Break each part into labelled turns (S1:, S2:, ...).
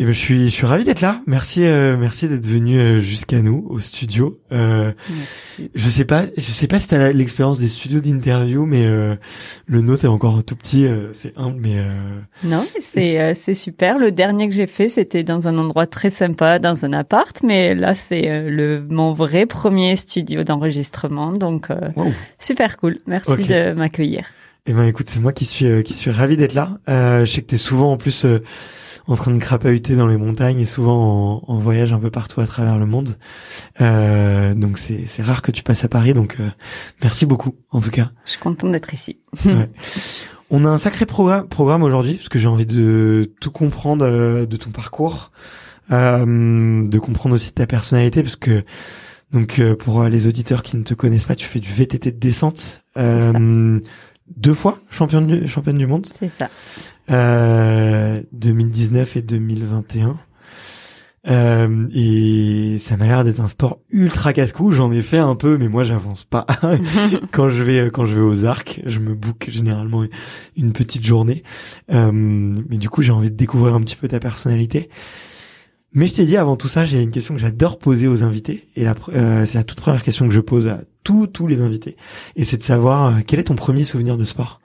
S1: Et ben, je suis, je suis ravi d'être là. Merci, euh, merci d'être venu euh, jusqu'à nous au studio. Euh,
S2: Merci.
S1: je sais pas, je sais pas si t'as l'expérience des studios d'interview, mais euh, le nôtre est encore tout petit. euh, c'est humble, mais euh,
S2: Non, c'est euh, c'est super. Le dernier que j'ai fait, c'était dans un endroit très sympa, dans un appart, mais là c'est euh, le mon vrai premier studio d'enregistrement, donc euh,
S1: wow.
S2: super cool. Merci de m'accueillir.
S1: Eh ben écoute, c'est moi qui suis euh, qui suis ravi d'être là. Euh, je sais que t'es souvent en plus euh, en train de crapahuter dans les montagnes et souvent en, en voyage un peu partout à travers le monde. Euh, donc c'est c'est rare que tu passes à Paris, donc euh, merci beaucoup en tout cas.
S2: Je suis contente d'être ici.
S1: Ouais. On a un sacré programme programme aujourd'hui parce que j'ai envie de tout comprendre euh, de ton parcours, euh, de comprendre aussi ta personnalité parce que donc euh, pour les auditeurs qui ne te connaissent pas, tu fais du VTT de descente. Euh, deux fois championne du, championne du monde.
S2: C'est ça.
S1: Euh, 2019 et 2021. Euh, et ça m'a l'air d'être un sport ultra casse-cou. J'en ai fait un peu, mais moi j'avance pas. quand je vais quand je vais aux arcs, je me book généralement une petite journée. Euh, mais du coup, j'ai envie de découvrir un petit peu ta personnalité. Mais je t'ai dit avant tout ça, j'ai une question que j'adore poser aux invités, et euh, c'est la toute première question que je pose à tous tous les invités, et c'est de savoir euh, quel est ton premier souvenir de sport?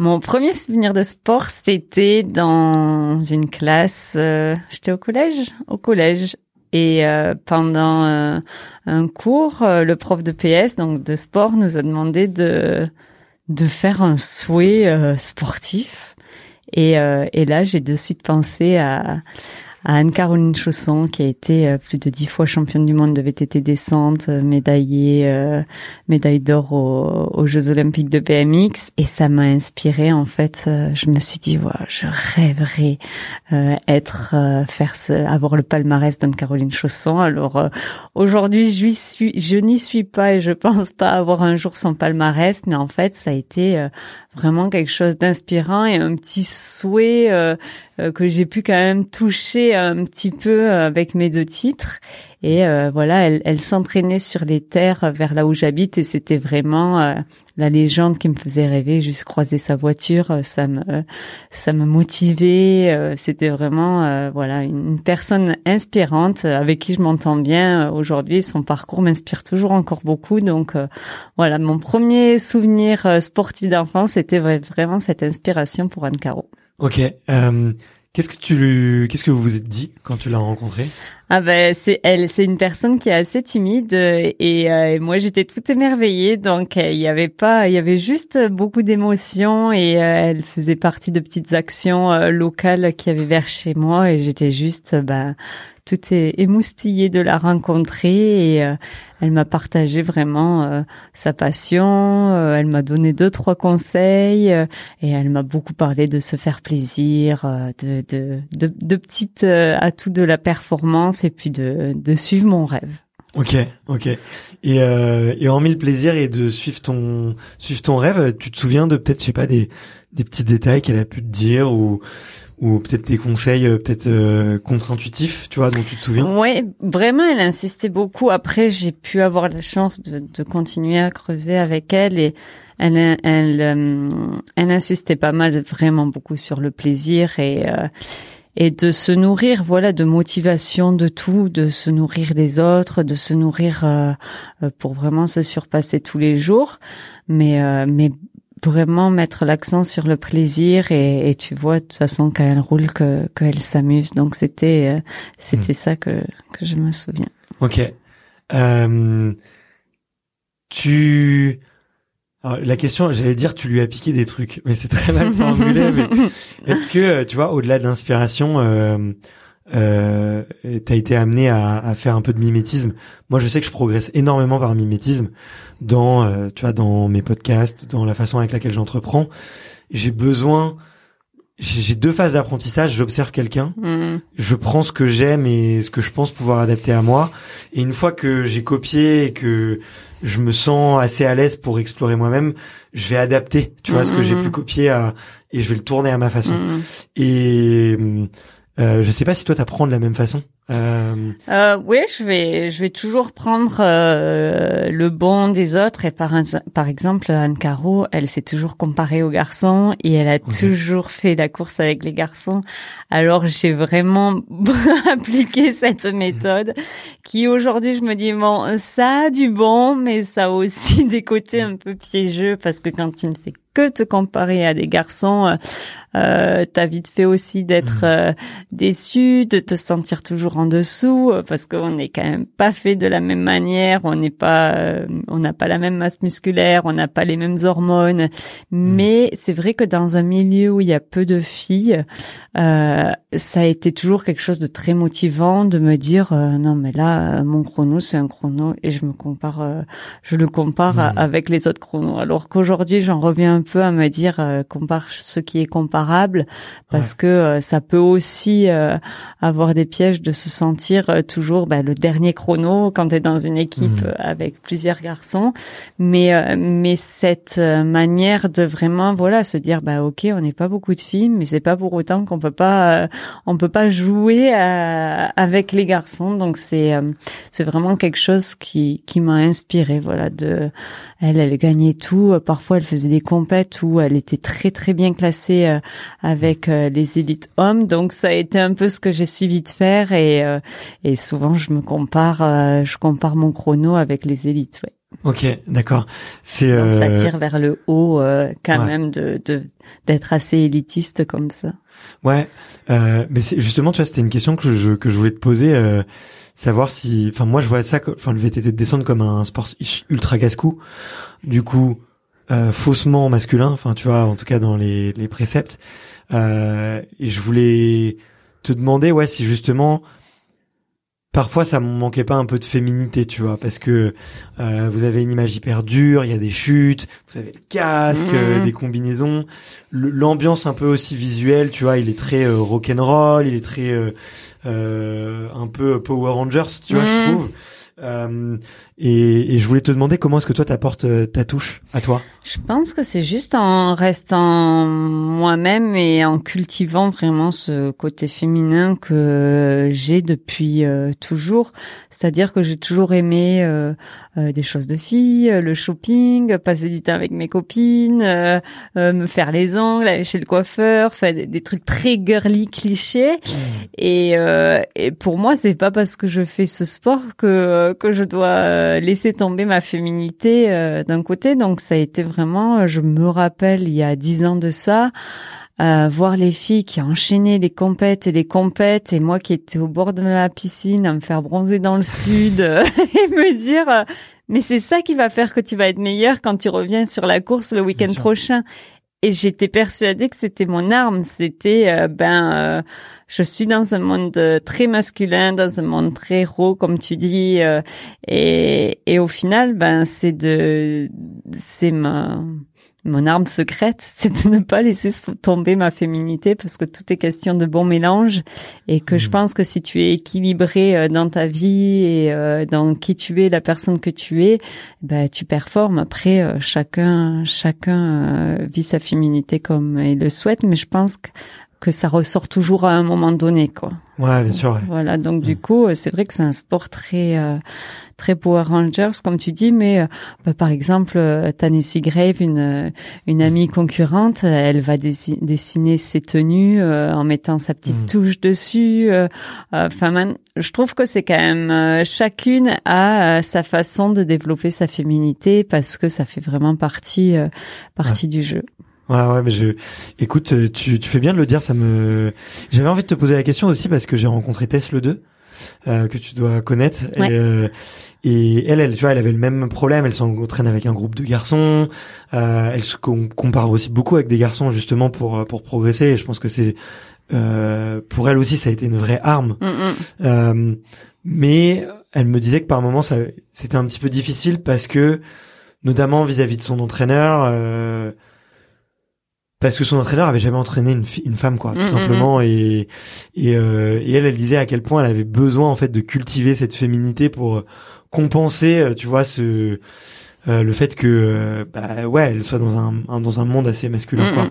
S2: Mon premier souvenir de sport, c'était dans une classe. euh, J'étais au collège, au collège, et euh, pendant euh, un cours, euh, le prof de PS, donc de sport, nous a demandé de de faire un souhait euh, sportif. Et, et là, j'ai de suite pensé à, à Anne-Caroline Chausson, qui a été euh, plus de dix fois championne du monde de VTT descente, euh, médaillée, euh, médaille d'or aux, aux Jeux Olympiques de BMX. Et ça m'a inspiré, en fait. euh, je me suis dit, ouais, je rêverais euh, être, euh, faire ce, avoir le palmarès d'Anne-Caroline Chausson. Alors aujourd'hui, je, n'y suis pas et je pense pas avoir un jour son palmarès, mais en fait, ça a été vraiment quelque chose d'inspirant et un petit souhait euh, euh, que j'ai pu quand même toucher un petit peu avec mes deux titres. Et euh, voilà, elle, elle s'entraînait sur les terres vers là où j'habite et c'était vraiment euh, la légende qui me faisait rêver. Juste croiser sa voiture, euh, ça me ça me motivait. C'était vraiment voilà une personne inspirante avec qui je m'entends bien aujourd'hui. Son parcours m'inspire toujours encore beaucoup. Donc voilà, mon premier souvenir sportif d'enfance, c'était vraiment cette inspiration pour Anne Caro.
S1: Ok. Euh, Qu'est-ce que tu qu'est-ce que vous vous êtes dit quand tu l'as rencontrée?
S2: Ah ben c'est elle, c'est une personne qui est assez timide euh, et, euh, moi j'étais toute émerveillée donc euh, il y avait pas il y avait juste beaucoup d'émotions et elle faisait partie de petites actions locales qui avaient vers chez moi et j'étais juste bah tout est émoustillé de la rencontrer et euh, elle m'a partagé vraiment euh, sa passion. Euh, elle m'a donné deux trois conseils et elle m'a beaucoup parlé de se faire plaisir, de de de, de petites atouts de la performance et puis de de suivre mon rêve.
S1: Ok, ok. Et, euh, et hormis le plaisir et de suivre ton suivre ton rêve, tu te souviens de peut-être, je sais pas, des des petits détails qu'elle a pu te dire ou ou peut-être des conseils euh, peut-être euh, contre-intuitifs, tu vois, dont tu te souviens?
S2: Oui, vraiment, elle insistait beaucoup. Après, j'ai pu avoir la chance de, de continuer à creuser avec elle et elle, elle, euh, elle, insistait pas mal, vraiment beaucoup sur le plaisir et et de se nourrir, voilà, de motivation, de tout, de se nourrir des autres, de se nourrir pour vraiment se surpasser tous les jours. Mais mais vraiment mettre l'accent sur le plaisir et, et, tu vois de toute façon quand elle roule que qu'elle s'amuse donc c'était euh, c'était hmm. ça que que je me souviens
S1: ok euh, tu Alors, la question j'allais dire tu lui as piqué des trucs mais c'est très mal formulé est-ce que tu vois au-delà de l'inspiration euh, euh, t'as été amené à, à, faire un peu de mimétisme? Moi, je sais que je progresse énormément par mimétisme dans, euh, tu vois, dans mes podcasts, dans la façon avec laquelle j'entreprends. J'ai besoin, j'ai deux phases d'apprentissage. J'observe quelqu'un, mm. je prends ce que j'aime et ce que je pense pouvoir adapter à moi. Et une fois que j'ai copié et que je me sens assez à l'aise pour explorer moi-même, je vais adapter, tu vois, ce que j'ai mm-hmm. pu copier à, et je vais le tourner à ma façon. Mm. Et euh, je sais pas si toi t'apprends de la même façon.
S2: Euh... Euh, oui, je vais, je vais toujours prendre euh, le bon des autres. Et par, par exemple, Anne Caro, elle s'est toujours comparée aux garçons et elle a toujours fait la course avec les garçons. Alors j'ai vraiment appliqué cette méthode qui aujourd'hui je me dis bon, ça a du bon, mais ça a aussi des côtés un peu piégeux parce que quand tu ne fais que te comparer à des garçons, euh, euh t'as vite fait aussi d'être mmh. euh, déçu, de te sentir toujours en dessous, euh, parce qu'on n'est quand même pas fait de la même manière, on n'est pas, on n'a pas la même masse musculaire, on n'a pas les mêmes hormones. Mmh. Mais c'est vrai que dans un milieu où il y a peu de filles, ça a été toujours quelque chose de très motivant de me dire non mais là mon chrono c'est un chrono et je me compare, je le compare mmh. avec les autres chronos. Alors qu'aujourd'hui j'en reviens un peu à me dire euh, compare ce qui est comparable parce que euh, ça peut aussi euh, avoir des pièges de se sentir euh, toujours bah, le dernier chrono quand tu es dans une équipe mmh. avec plusieurs garçons. Mais mais cette manière de vraiment voilà se dire bah OK on n'est pas beaucoup de filles mais c'est pas pour autant qu'on peut pas on peut pas jouer avec les garçons. Donc c'est c'est vraiment quelque chose qui qui m'a inspiré voilà de elle elle gagnait tout. Parfois elle faisait des compètes où elle était très très bien classée avec les élites hommes donc ça a été un peu ce que j'ai suivi de faire et euh, et souvent je me compare euh, je compare mon chrono avec les élites ouais.
S1: Ok, d'accord. C'est
S2: euh... ça tire vers le haut euh, quand même de d'être assez élitiste comme ça.
S1: Ouais, mais c'est justement tu vois c'était une question que je que je voulais te poser, savoir si, enfin moi je vois ça, enfin le VTT de descente comme un sport ultra casse-cou. Du coup, faussement masculin, enfin tu vois en tout cas dans les les préceptes. et je voulais te demander ouais si justement parfois ça me manquait pas un peu de féminité tu vois parce que euh, vous avez une image hyper dure il y a des chutes vous avez le casque euh, mmh. des combinaisons l'ambiance un peu aussi visuelle tu vois il est très euh, rock and roll il est très euh, un peu Power Rangers tu vois je mmh. trouve Euh, et, et, je voulais te demander comment est-ce que toi t'apportes euh, ta touche à toi?
S2: Je pense que c'est juste en restant moi-même et en cultivant vraiment ce côté féminin que j'ai depuis euh, toujours. C'est-à-dire que j'ai toujours aimé euh, des choses de filles, le shopping, passer du temps avec mes copines, me faire les ongles, aller chez le coiffeur, faire des, trucs très girly clichés. Mmh. Et, et pour moi, c'est pas parce que je fais ce sport que que je dois euh, laisser tomber ma féminité euh, d'un côté. Donc ça a été vraiment, euh, je me rappelle il y a dix ans de ça, voir les filles qui enchaînaient les compètes et les compètes et moi qui étais au bord de la piscine à me faire bronzer dans le sud et me dire mais c'est ça qui va faire que tu vas être meilleure quand tu reviens sur la course le week-end prochain. Et j'étais persuadée que c'était mon arme. C'était ben je suis dans un monde euh, très masculin, dans un monde très raw, comme tu dis, euh, et, et au final, ben c'est de, c'est ma mon arme secrète, c'est de ne pas laisser tomber ma féminité parce que tout est question de bon mélange et que je mmh. pense que si tu es équilibré euh, dans ta vie et dans qui tu es, la personne que tu es, ben tu performes. Après, chacun chacun vit sa féminité comme il le souhaite, mais je pense que que ça ressort toujours à un moment donné, quoi.
S1: Ouais, bien sûr.
S2: Voilà, donc du coup, euh, c'est vrai que c'est un sport très euh, très Power Rangers, comme tu dis, mais euh, bah, par exemple, euh, Grave, une une amie concurrente, elle va dessiner ses tenues en mettant sa petite mm. touche dessus. Enfin, je trouve que c'est quand même chacune a sa façon de développer sa féminité parce que ça fait vraiment partie partie du jeu.
S1: Ouais, ouais, mais je, écoute, euh, tu, tu fais bien de le dire, ça me, j'avais envie de te poser la question aussi parce que j'ai rencontré Tess le 2, euh, que tu dois connaître, et, euh, et, elle, elle, tu vois, elle avait le même problème, elle s'entraîne avec un groupe de garçons, euh, elle se compare aussi beaucoup avec des garçons justement pour, pour progresser, et je pense que c'est, euh, pour elle aussi, ça a été une vraie arme. Mm, mm. mais elle me disait que par moments, ça, c'était un petit peu difficile parce que, notamment vis-à-vis -vis de son entraîneur, parce que son entraîneur avait jamais entraîné une, une femme quoi tout mm, mm, simplement mm. et et, euh, et elle elle disait à quel point elle avait besoin en fait de cultiver cette féminité pour euh, compenser euh, tu vois ce euh, le fait que bah ouais elle soit dans un, dans un monde assez masculin quoi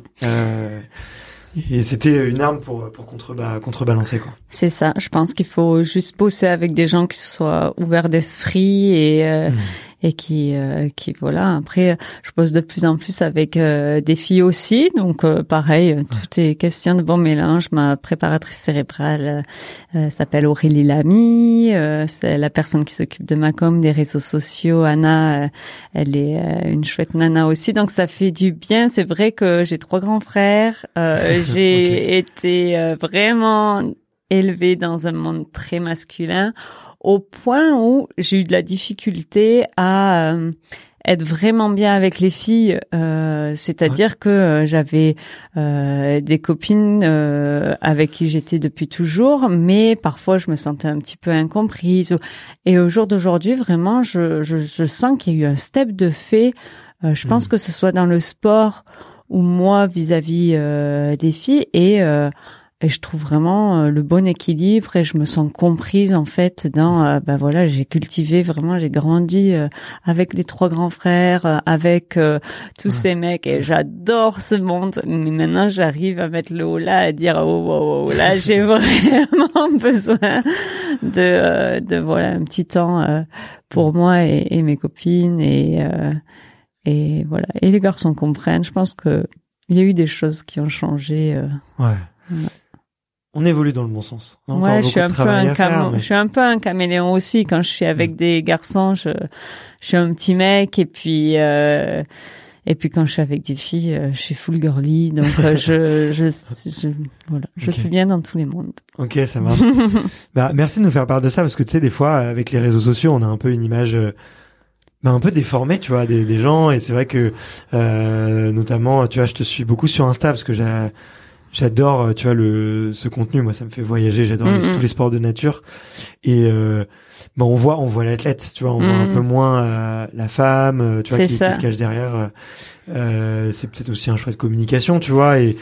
S1: et c'était une arme pour pour contrebalancer quoi.
S2: C'est ça. Je pense qu'il faut juste bosser avec des gens qui soient ouverts d'esprit et et qui euh, qui voilà. Après je pose de plus en plus avec euh, des filles aussi. Donc euh, pareil tout est question de bon mélange. Ma préparatrice cérébrale s'appelle Aurélie Lamy. C'est la personne qui s'occupe de ma com des réseaux sociaux. Anna elle est une chouette nana aussi. Donc ça fait du bien. C'est vrai que j'ai trois grands frères. J'ai été vraiment élevée dans un monde très masculin au point où j'ai eu de la difficulté à euh, être vraiment bien avec les filles, euh, c'est-à-dire que euh, j'avais des copines avec qui j'étais depuis toujours, mais parfois je me sentais un petit peu incomprise. Et au jour d'aujourd'hui, vraiment, je, je, je sens qu'il y a eu un step de fait. je pense hmm. que ce soit dans le sport ou moi vis-à-vis -vis, des filles et et je trouve vraiment euh, le bon équilibre et je me sens comprise en fait dans euh, ben voilà j'ai cultivé vraiment j'ai grandi euh, avec les trois grands frères avec tous ces mecs et j'adore ce monde. Mais maintenant j'arrive à mettre le haut là à dire oh, oh, oh là j'ai vraiment besoin de de voilà un petit temps pour moi et, et mes copines et et voilà. Et les garçons comprennent. Je pense que il y a eu des choses qui ont changé
S1: ouais on évolue dans le bon sens.
S2: ouais, je suis un peu un je suis un peu un caméléon aussi quand je suis avec mm. des garçons, je, je suis un petit mec et puis euh, et puis quand je suis avec des filles, euh, je suis full girly, donc euh, je, je, je, voilà, je suis bien dans tous les mondes.
S1: Ok, ça marche. bah, merci de nous faire part de ça parce que tu sais des fois avec les réseaux sociaux, on a un peu une image bah, un peu déformée, tu vois, des, des gens et c'est vrai que notamment, tu vois, je te suis beaucoup sur Insta parce que j'ai j'adore, tu vois, le ce contenu. Moi, ça me fait voyager. J'adore les-
S2: Mhm.
S1: tous les sports de nature. Et euh, bah, on voit, on voit l'athlète. Tu vois, on voit un
S2: Mhm.
S1: peu moins euh, la femme. euh, Tu vois, qui, se cache derrière. euh, euh, c'est peut-être aussi un choix de communication, tu vois. Et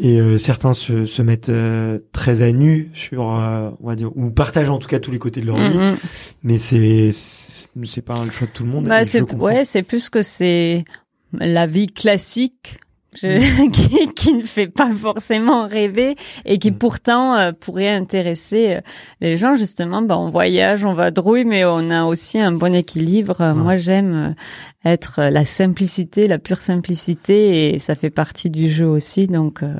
S1: et euh, certains se se mettent euh, très à nu sur, euh, on va dire, ou partagent en tout cas tous les côtés de leur vie. Mais c'est c'est pas le choix de tout le monde.
S2: Bah, c'est ouais, c'est plus que c'est la vie classique je- qui, qui ne fait pas forcément rêver et qui
S1: Mm.
S2: pourtant euh, pourrait intéresser euh, les gens justement. Bah, on voyage, on va drouille, mais on a aussi un bon équilibre. Euh,
S1: Ouais.
S2: Moi, j'aime euh, être la simplicité, la pure simplicité, et ça fait partie du jeu aussi. Donc, euh,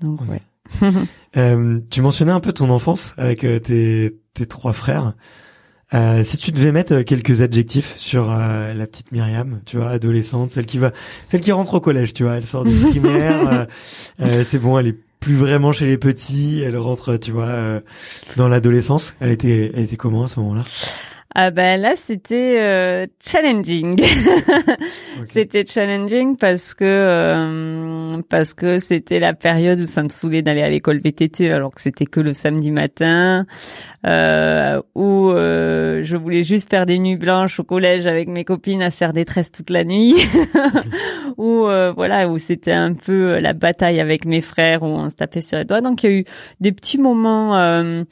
S2: donc
S1: Ouais.
S2: ouais.
S1: Euh, tu mentionnais un peu ton enfance avec euh, tes, tes trois frères. Euh, si tu devais mettre euh, quelques adjectifs sur euh, la petite Myriam, tu vois, adolescente, celle qui va, celle qui rentre au collège, tu vois, elle sort du primaire, euh, euh, c'est bon, elle est plus vraiment chez les petits, elle rentre, tu vois, euh, dans l'adolescence. Elle était, elle était comment à ce moment-là?
S2: Ah ben là, c'était euh, challenging. C'était challenging parce que euh, parce que c'était la période où ça me saoulait d'aller à l'école VTT alors que c'était que le samedi matin, euh, où euh, je voulais juste faire des nuits blanches au collège avec mes copines à se faire des tresses toute la nuit, où euh, voilà où c'était un peu la bataille avec mes frères où on se tapait sur les doigts. Donc il y a eu des petits moments.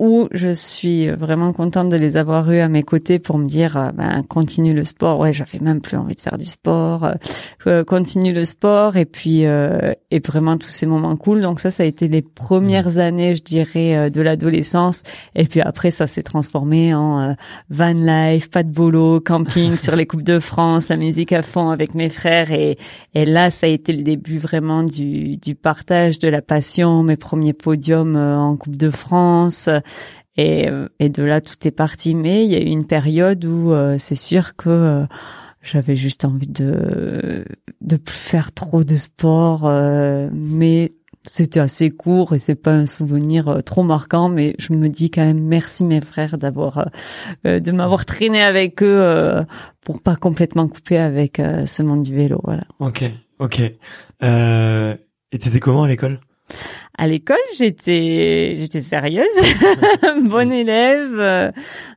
S2: Où je suis vraiment contente de les avoir eus à mes côtés pour me dire euh, ben continue le sport. Ouais j'avais même plus envie de faire du sport. Euh, euh, continue le sport. Et puis euh, et vraiment tous ces moments cool. Donc ça ça a été les premières années je dirais de l'adolescence. Et puis après ça s'est transformé en euh, van life pas de boulot camping sur les coupes de France la musique à fond avec mes frères. Et et là ça a été le début vraiment du du partage de la passion mes premiers podiums en coupe de France et, euh, et de là, tout est parti. Mais il y a eu une période où euh, c'est sûr que euh, j'avais juste envie de de plus faire trop de sport, euh, mais c'était assez court et c'est pas un souvenir euh, trop marquant. Mais je me dis quand même merci mes frères d'avoir euh, de m'avoir traîné avec eux pour pas complètement couper avec ce monde du vélo. Voilà.
S1: Ok, ok. Euh, et t'étais comment à l'école?
S2: À l'école, j'étais j'étais sérieuse, bonne élève.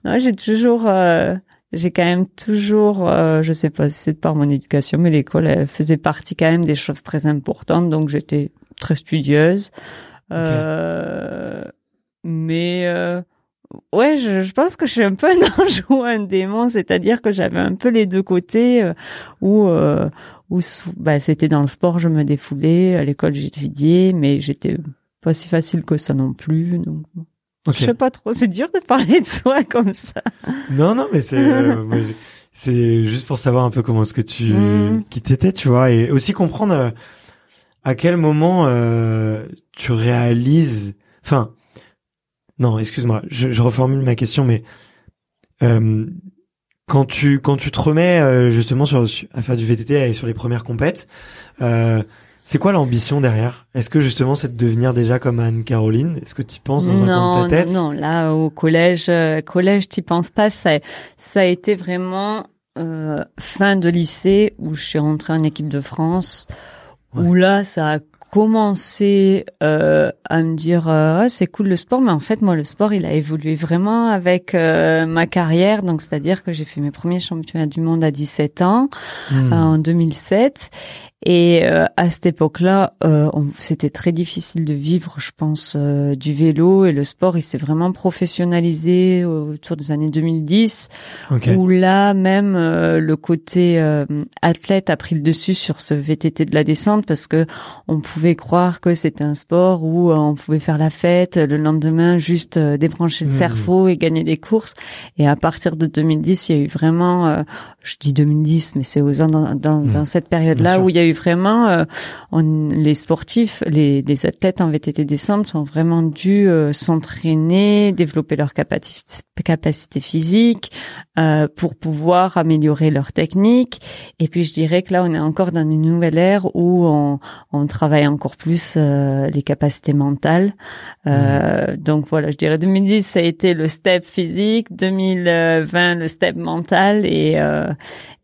S2: non, j'ai toujours euh, j'ai quand même toujours euh, je sais pas si c'est par mon éducation mais l'école elle faisait partie quand même des choses très importantes donc j'étais très studieuse. Euh, mais euh, ouais, je, je pense que je suis un peu un ange ou un démon, c'est-à-dire que j'avais un peu les deux côtés euh, où euh, où bah, c'était dans le sport, je me défoulais, à l'école j'étudiais, mais j'étais pas si facile que ça non plus. Donc,
S1: Ok.
S2: je sais pas trop, c'est dur de parler de soi comme ça.
S1: Non, non, mais c'est euh, c'est juste pour savoir un peu comment est-ce que tu
S2: Mm.
S1: qui t'étais, tu vois, et aussi comprendre euh, à quel moment euh, tu réalises. Enfin, non, excuse-moi, je, je reformule ma question, mais euh, quand tu quand tu te remets euh, justement sur à faire du VTT et sur les premières compètes, euh, c'est quoi l'ambition derrière? Est-ce que justement c'est de devenir déjà comme Anne Caroline Est-ce que tu penses dans un coin de ta tête
S2: non, non, là au collège, euh, collège, t'y penses pas. Ça, ça a été vraiment euh, fin de lycée où je suis rentrée en équipe de France. Où là, ça a commencé euh, à me dire euh, Ah, c'est cool le sport, mais en fait moi le sport il a évolué vraiment avec euh, ma carrière. Donc c'est à dire que j'ai fait mes premiers championnats du monde à 17 ans
S1: Hmm.
S2: en 2007. Et euh, à cette époque-là, euh, c'était très difficile de vivre, je pense, euh, du vélo et le sport. Il s'est vraiment professionnalisé autour des années 2010,
S1: Ok.
S2: où là même euh, le côté euh, athlète a pris le dessus sur ce VTT de la descente parce que on pouvait croire que c'était un sport où euh, on pouvait faire la fête le lendemain, juste euh, débrancher le
S1: Mhm.
S2: cerveau et gagner des courses. Et à partir de 2010, il y a eu vraiment, euh, je dis 2010, mais c'est aux dans, dans,
S1: Mhm.
S2: dans cette période-là où il y a eu vraiment, euh, on- les sportifs, les, les athlètes en VTT descente sont vraiment dû euh, s'entraîner, développer leur capacité, capacité physique euh, pour pouvoir améliorer leur technique. Et puis je dirais que là, on est encore dans une nouvelle ère où on, on travaille encore plus euh, les capacités mentales. Euh, Donc voilà, je dirais 2010 ça a été le step physique, 2020 le step mental et euh,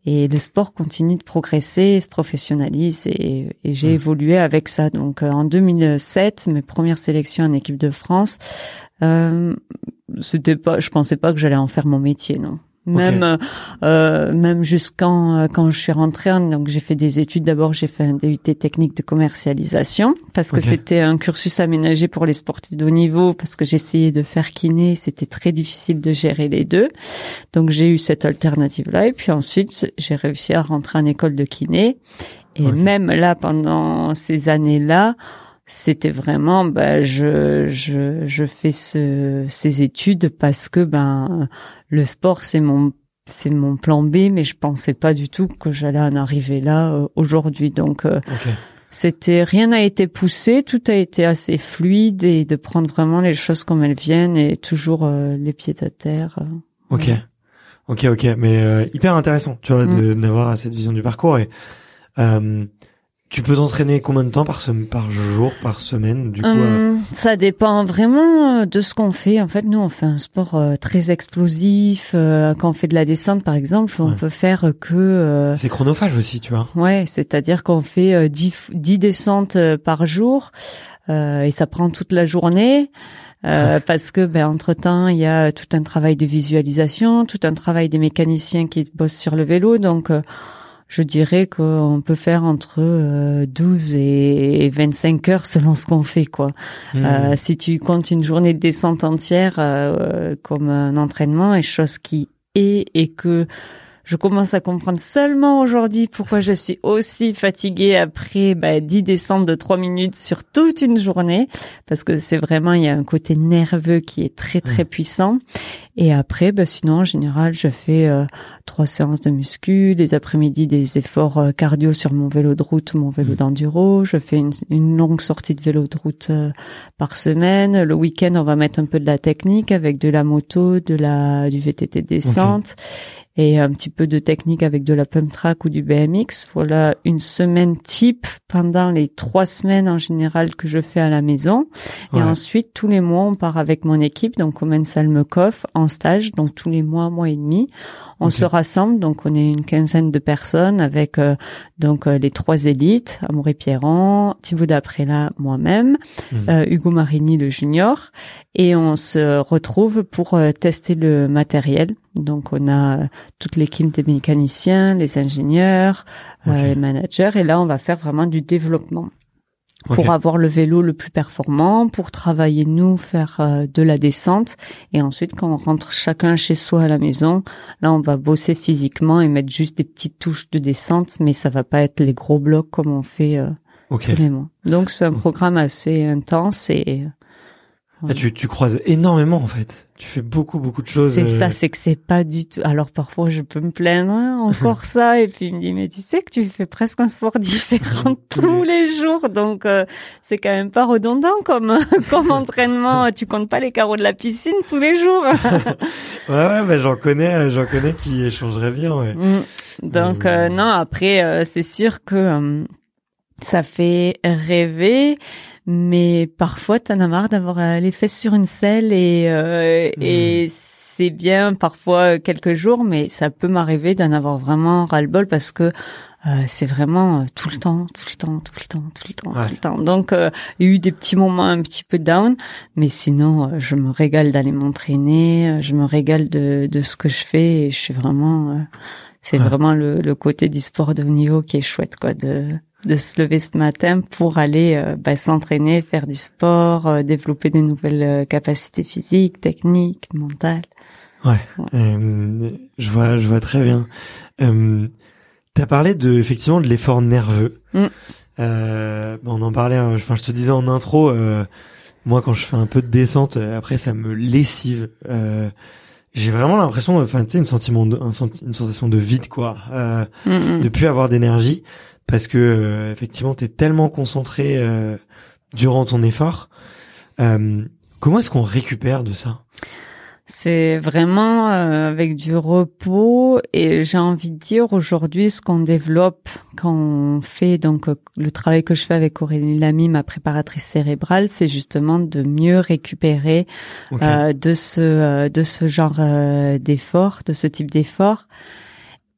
S2: Et le sport continue de progresser, se professionnalise et, et j'ai évolué avec ça. Donc en 2007, mes premières sélections en équipe de France, euh, c'était pas, je pensais pas que j'allais en faire mon métier, non. Même euh, même jusqu'en euh, quand je suis rentrée, donc j'ai fait des études. D'abord, j'ai fait un DUT technique de commercialisation parce que c'était un cursus aménagé pour les sportifs de haut niveau. Parce que j'essayais de faire kiné, c'était très difficile de gérer les deux. Donc j'ai eu cette alternative là. Et puis ensuite, j'ai réussi à rentrer en école de kiné. Et même là, pendant ces années-là, c'était vraiment ben je je je fais ce, ces études parce que ben le sport c'est mon c'est mon plan B mais je pensais pas du tout que j'allais en arriver là euh, aujourd'hui. Donc euh, c'était rien n'a été poussé tout a été assez fluide et de prendre vraiment les choses comme elles viennent et toujours euh, les pieds à terre
S1: ok. Ok ok. Mais hyper intéressant tu vois mm. d'avoir cette vision du parcours et tu peux t'entraîner combien de temps par, par jour, par semaine du coup euh,
S2: Ça dépend vraiment euh, de ce qu'on fait. En fait, nous, on fait un sport euh, très explosif. quand on fait de la descente, par exemple, on peut faire que...
S1: c'est chronophage aussi, tu vois.
S2: Ouais, c'est-à-dire qu'on fait 10, 10 descentes par jour et ça prend toute la journée. parce que ben entre temps il y a tout un travail de visualisation, tout un travail des mécaniciens qui bossent sur le vélo, donc je dirais qu'on peut faire entre 12 euh, et 25 heures selon ce qu'on fait quoi. Hmm. Euh, si tu comptes une journée de descente entière euh, comme un entraînement et chose qui est et que je commence à comprendre seulement aujourd'hui pourquoi je suis aussi fatiguée après bah, 10 descentes de 3 minutes sur toute une journée, parce que c'est vraiment, il y a un côté nerveux qui est très très puissant. Et après, bah, sinon, en général, je fais euh, trois séances de muscu, les après-midi des efforts euh, cardio sur mon vélo de route ou mon vélo mmh. d'enduro. Je fais une, une, longue sortie de vélo de route euh, par semaine. Le week-end, on va mettre un peu de la technique avec de la moto, de la du VTT descente et un petit peu de technique avec de la pump track ou du BMX. Voilà une semaine type pendant les trois semaines en général que je fais à la maison. Et ensuite, tous les mois, on part avec mon équipe, donc au en stage, donc tous les mois, mois et demi. On se rassemble, donc on est une quinzaine de personnes avec euh, donc euh, les trois élites, Amaury Pierron, Thibaut Daprella, moi-même, mhm. euh, Hugo Marini le junior, et on se retrouve pour tester le matériel. Donc on a toute l'équipe des mécaniciens, les ingénieurs, les managers, et là on va faire vraiment du développement pour avoir le vélo le plus performant, pour travailler nous, faire euh, de la descente. Et ensuite, quand on rentre chacun chez soi à la maison, là, on va bosser physiquement et mettre juste des petites touches de descente, mais ça va pas être les gros blocs comme on fait euh, tous les mois. Donc, c'est un programme assez intense et
S1: ah, tu, tu croises énormément en fait. Tu fais beaucoup beaucoup de choses.
S2: C'est ça, euh, c'est que c'est pas du tout. Alors parfois je peux me plaindre hein, encore ça et puis il me dit mais tu sais que tu fais presque un sport différent tous les jours donc euh, c'est quand même pas redondant comme comme entraînement. tu comptes pas les carreaux de la piscine tous les jours.
S1: ouais ouais bah, j'en connais j'en connais qui échangeraient bien. Ouais. Mm.
S2: Donc euh, non après c'est sûr que ça fait rêver mais parfois t'en as marre d'avoir euh, les fesses sur une selle et euh, et hmm. c'est bien parfois quelques jours mais ça peut m'arriver d'en avoir vraiment ras le bol parce que euh, c'est vraiment tout le temps, tout le temps, tout le temps, tout le temps, tout le temps. Donc, il y a eu des petits moments un petit peu down, mais sinon, je me régale d'aller m'entraîner, je me régale de, de ce que je fais et je suis vraiment, c'est vraiment le, le côté du sport de haut niveau qui est chouette, quoi, de de se lever ce matin pour aller euh, bah, s'entraîner, faire du sport, euh, développer des nouvelles euh, capacités physiques, techniques, mentales.
S1: Ouais, je vois, je vois très bien. Euh, T'as parlé de effectivement de l'effort nerveux. Mm. on en parlait. Hein, enfin, je te disais en intro. moi, quand je fais un peu de descente, après, ça me lessive. j'ai vraiment l'impression, enfin, tu sais, une sentiment, de, une sensation de vide, quoi, mm, mm. de plus avoir d'énergie parce que euh, effectivement tu es tellement concentré euh, durant ton effort. Euh, comment est-ce qu'on récupère de ça?
S2: C'est vraiment avec du repos et j'ai envie de dire aujourd'hui ce qu'on développe quand on fait donc le travail que je fais avec Aurélie Lamy, ma préparatrice cérébrale, c'est justement de mieux récupérer de ce de ce genre d'effort, de ce type d'effort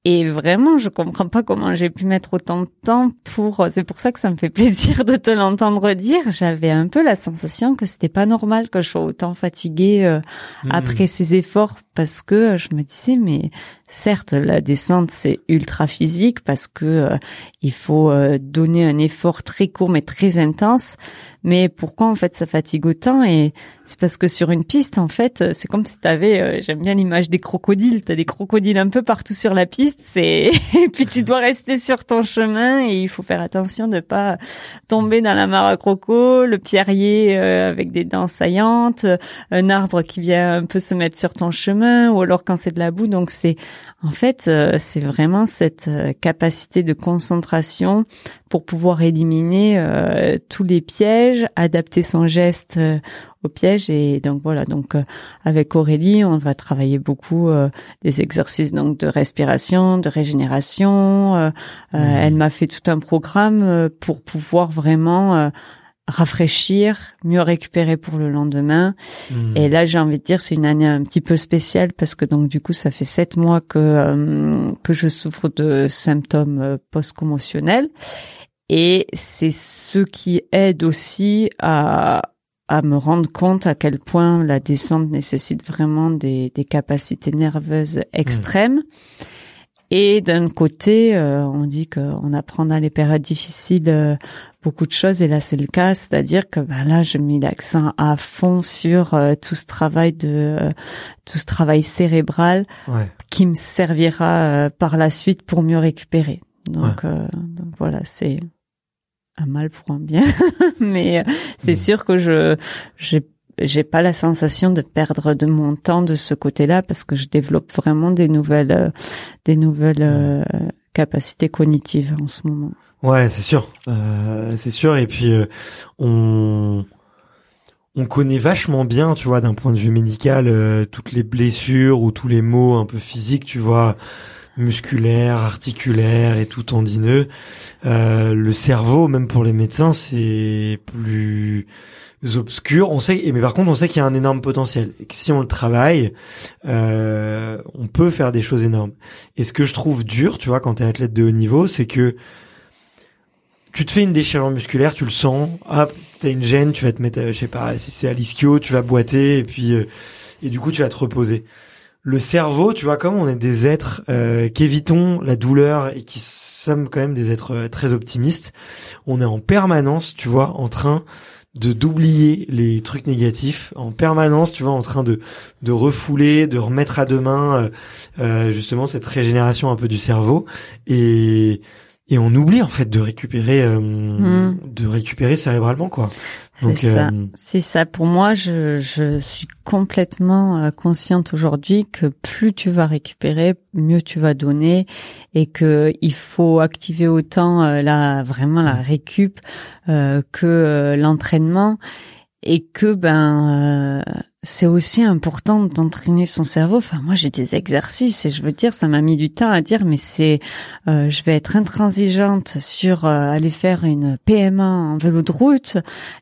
S2: Et vraiment, je comprends pas comment j'ai pu mettre autant de temps pour. C'est pour ça que ça me fait plaisir de te l'entendre dire. J'avais un peu la sensation que c'était pas normal que je sois autant fatiguée euh,
S1: Hmm.
S2: après ces efforts parce que je me disais mais certes la descente c'est ultra physique parce que euh, il faut euh, donner un effort très court mais très intense. Mais pourquoi en fait ça fatigue autant et c'est parce que sur une piste en fait c'est comme si tu avais j'aime bien l'image des crocodiles. Tu as des crocodiles un peu partout sur la piste et puis tu dois rester sur ton chemin et il faut faire attention de pas tomber dans la mare à croco le pierrier euh, avec des dents saillantes un arbre qui vient un peu se mettre sur ton chemin ou alors quand c'est de la boue. Donc c'est en fait euh, c'est vraiment cette euh, capacité de concentration pour pouvoir éliminer euh, tous les pièges adapter son geste euh, au piège. Et donc voilà. Donc euh, avec Aurélie on va travailler beaucoup euh, des exercices donc de respiration de régénération. Euh, euh, elle m'a fait tout un programme euh, pour pouvoir vraiment euh, rafraîchir, mieux récupérer pour le lendemain.
S1: Hmm.
S2: Et là, j'ai envie de dire, c'est une année un petit peu spéciale parce que donc du coup, ça fait sept mois que euh, que je souffre de symptômes euh, post-commotionnels, et c'est ce qui aide aussi à à me rendre compte à quel point la descente nécessite vraiment des, des capacités nerveuses extrêmes. Et d'un côté, euh, on dit qu'on apprend dans les périodes difficiles euh, beaucoup de choses, et là c'est le cas, c'est-à-dire que ben là je mets l'accent à fond sur euh, tout ce travail de euh, tout ce travail cérébral
S1: Ouais.
S2: qui me servira euh, par la suite pour mieux récupérer. Donc, euh, donc voilà, c'est un mal pour un bien, mais euh, c'est
S1: Mm.
S2: sûr que je j'ai j'ai pas la sensation de perdre de mon temps de ce côté-là parce que je développe vraiment des nouvelles euh, des nouvelles euh, capacités cognitives en ce moment.
S1: Ouais, c'est sûr, euh, c'est sûr. Et puis euh, on on connaît vachement bien, tu vois, d'un point de vue médical, euh, toutes les blessures ou tous les maux un peu physiques, tu vois, musculaires, articulaires et tout tendineux. Euh, le cerveau, même pour les médecins, c'est plus obscur. On sait, mais par contre, on sait qu'il y a un énorme potentiel. Si on le travaille, euh, on peut faire des choses énormes. Et ce que je trouve dur, tu vois, quand t'es athlète de haut niveau, c'est que tu te fais une déchirure musculaire, tu le sens, hop, t'as une gêne, tu vas te mettre, euh, je sais pas, si c'est à l'ischio, tu vas boiter et puis euh, et du coup tu vas te reposer. Le cerveau, tu vois, comme on est des êtres euh, qu'évitons la douleur et qui sommes quand même des êtres euh, très optimistes, on est en permanence, tu vois, en train de d'oublier les trucs négatifs en permanence, tu vois, en train de de refouler, de remettre à demain euh, euh, justement cette régénération un peu du cerveau et et on oublie en fait de récupérer euh,
S2: Mm.
S1: de récupérer cérébralement quoi.
S2: C'est ça.
S1: euh,
S2: C'est ça. Pour moi, je, je suis complètement euh, consciente aujourd'hui que plus tu vas récupérer, mieux tu vas donner, et que il faut activer autant euh, la vraiment la récup euh, que l'entraînement, et que ben euh, c'est aussi important d'entraîner son cerveau. Enfin, moi, j'ai des exercices et je veux dire, ça m'a mis du temps à dire, mais c'est, euh, je vais être intransigeante sur euh, aller faire une PMA en vélo de route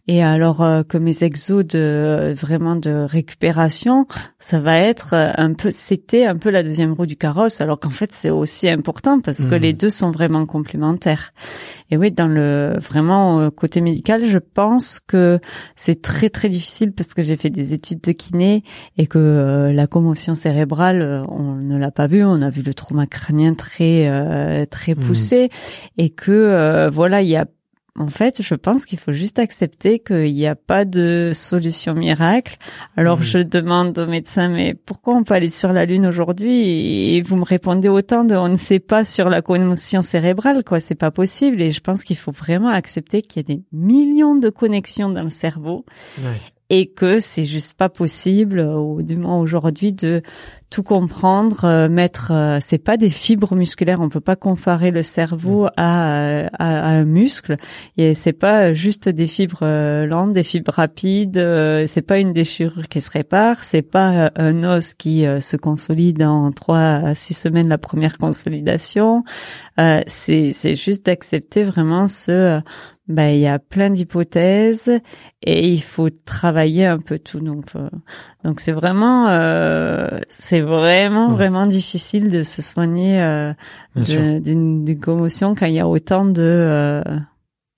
S2: et alors euh, que mes exos de vraiment de récupération, ça va être euh, un peu, c'était un peu la deuxième roue du carrosse, alors qu'en fait, c'est aussi important parce que
S1: Mhm.
S2: les deux sont vraiment complémentaires. Et oui, dans le vraiment euh, côté médical, je pense que c'est très très difficile parce que j'ai fait des études de kiné et que euh, la commotion cérébrale, euh, on ne l'a pas vu, on a vu le trauma crânien très euh, très
S1: Mhm.
S2: poussé et que euh, voilà, il y a en fait, je pense qu'il faut juste accepter qu'il n'y a pas de solution miracle. Alors
S1: Mhm.
S2: je demande aux médecins, mais pourquoi on peut aller sur la Lune aujourd'hui Et vous me répondez autant de on ne sait pas sur la commotion cérébrale, quoi. C'est pas possible. Et je pense qu'il faut vraiment accepter qu'il y a des millions de connexions dans le cerveau
S1: ouais.
S2: Et que c'est juste pas possible, euh, ou du moins aujourd'hui, de tout comprendre, euh, mettre. euh, c'est pas des fibres musculaires. On peut pas comparer le cerveau à, euh, à, à un muscle. Et c'est pas juste des fibres euh, lentes, des fibres rapides. euh, c'est pas une déchirure qui se répare. C'est pas un os qui se consolide en trois à six semaines la première consolidation. Euh, c'est c'est juste d'accepter vraiment ce ben il y a plein d'hypothèses et il faut travailler un peu tout. Donc euh, donc c'est vraiment euh, c'est vraiment vraiment difficile de se soigner euh, d'une commotion quand il y a autant de euh,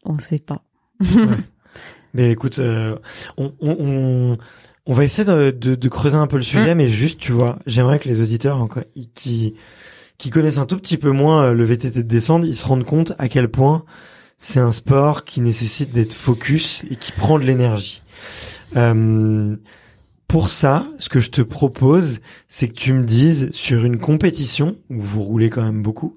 S2: on sait pas.
S1: Mais écoute, on, on, on, va essayer de, de, creuser un peu le sujet, mm. mais juste tu vois, j'aimerais que les auditeurs encore qui qui connaissent un tout petit peu moins le VTT de descente, ils se rendent compte à quel point c'est un sport qui nécessite d'être focus et qui prend de l'énergie. Euh, pour ça, ce que je te propose, c'est que tu me dises sur une compétition où vous roulez quand même beaucoup,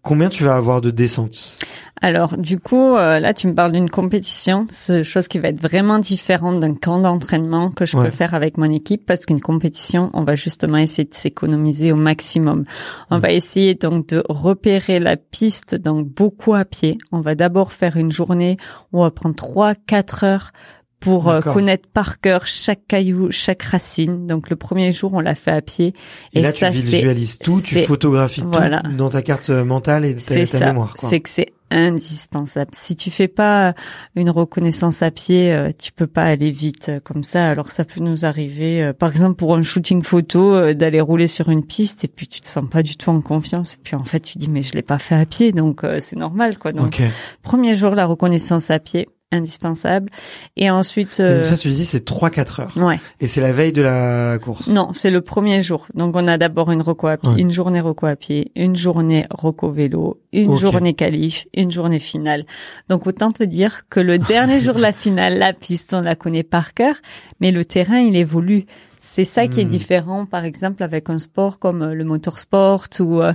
S1: combien tu vas avoir de descentes?
S2: Alors, du coup, euh, là, tu me parles d'une compétition, c'est chose qui va être vraiment différente d'un camp d'entraînement que je peux faire avec mon équipe, parce qu'une compétition, on va justement essayer de s'économiser au maximum. On va essayer donc de repérer la piste, donc beaucoup à pied. On va d'abord faire une journée où on va prendre trois, quatre heures pour euh, connaître par cœur chaque caillou, chaque racine. Donc le premier jour, on l'a fait à pied.
S1: Et, là, tu visualises tout, tu photographies tout dans ta carte mentale et ta, ta mémoire.
S2: C'est que c'est indispensable. Si tu fais pas une reconnaissance à pied, euh, tu peux pas aller vite euh, comme ça. Alors ça peut nous arriver, par exemple pour un shooting photo, d'aller rouler sur une piste et puis tu te sens pas du tout en confiance. Et puis en fait tu dis mais je l'ai pas fait à pied, donc c'est normal quoi. Donc premier jour la reconnaissance à pied indispensable. Et ensuite...
S1: Euh... ça, tu dis, c'est 3-4 heures.
S2: Ouais.
S1: Et c'est la veille de la course
S2: Non, c'est le premier jour. Donc, on a d'abord une reco à pied, une journée reco à pied, une journée reco vélo, une journée qualif, une journée finale. Donc, autant te dire que le dernier jour de la finale, la piste, on la connaît par cœur, mais le terrain, il évolue. C'est ça qui est hmm. différent, par exemple, avec un sport comme euh, le motorsport ou euh,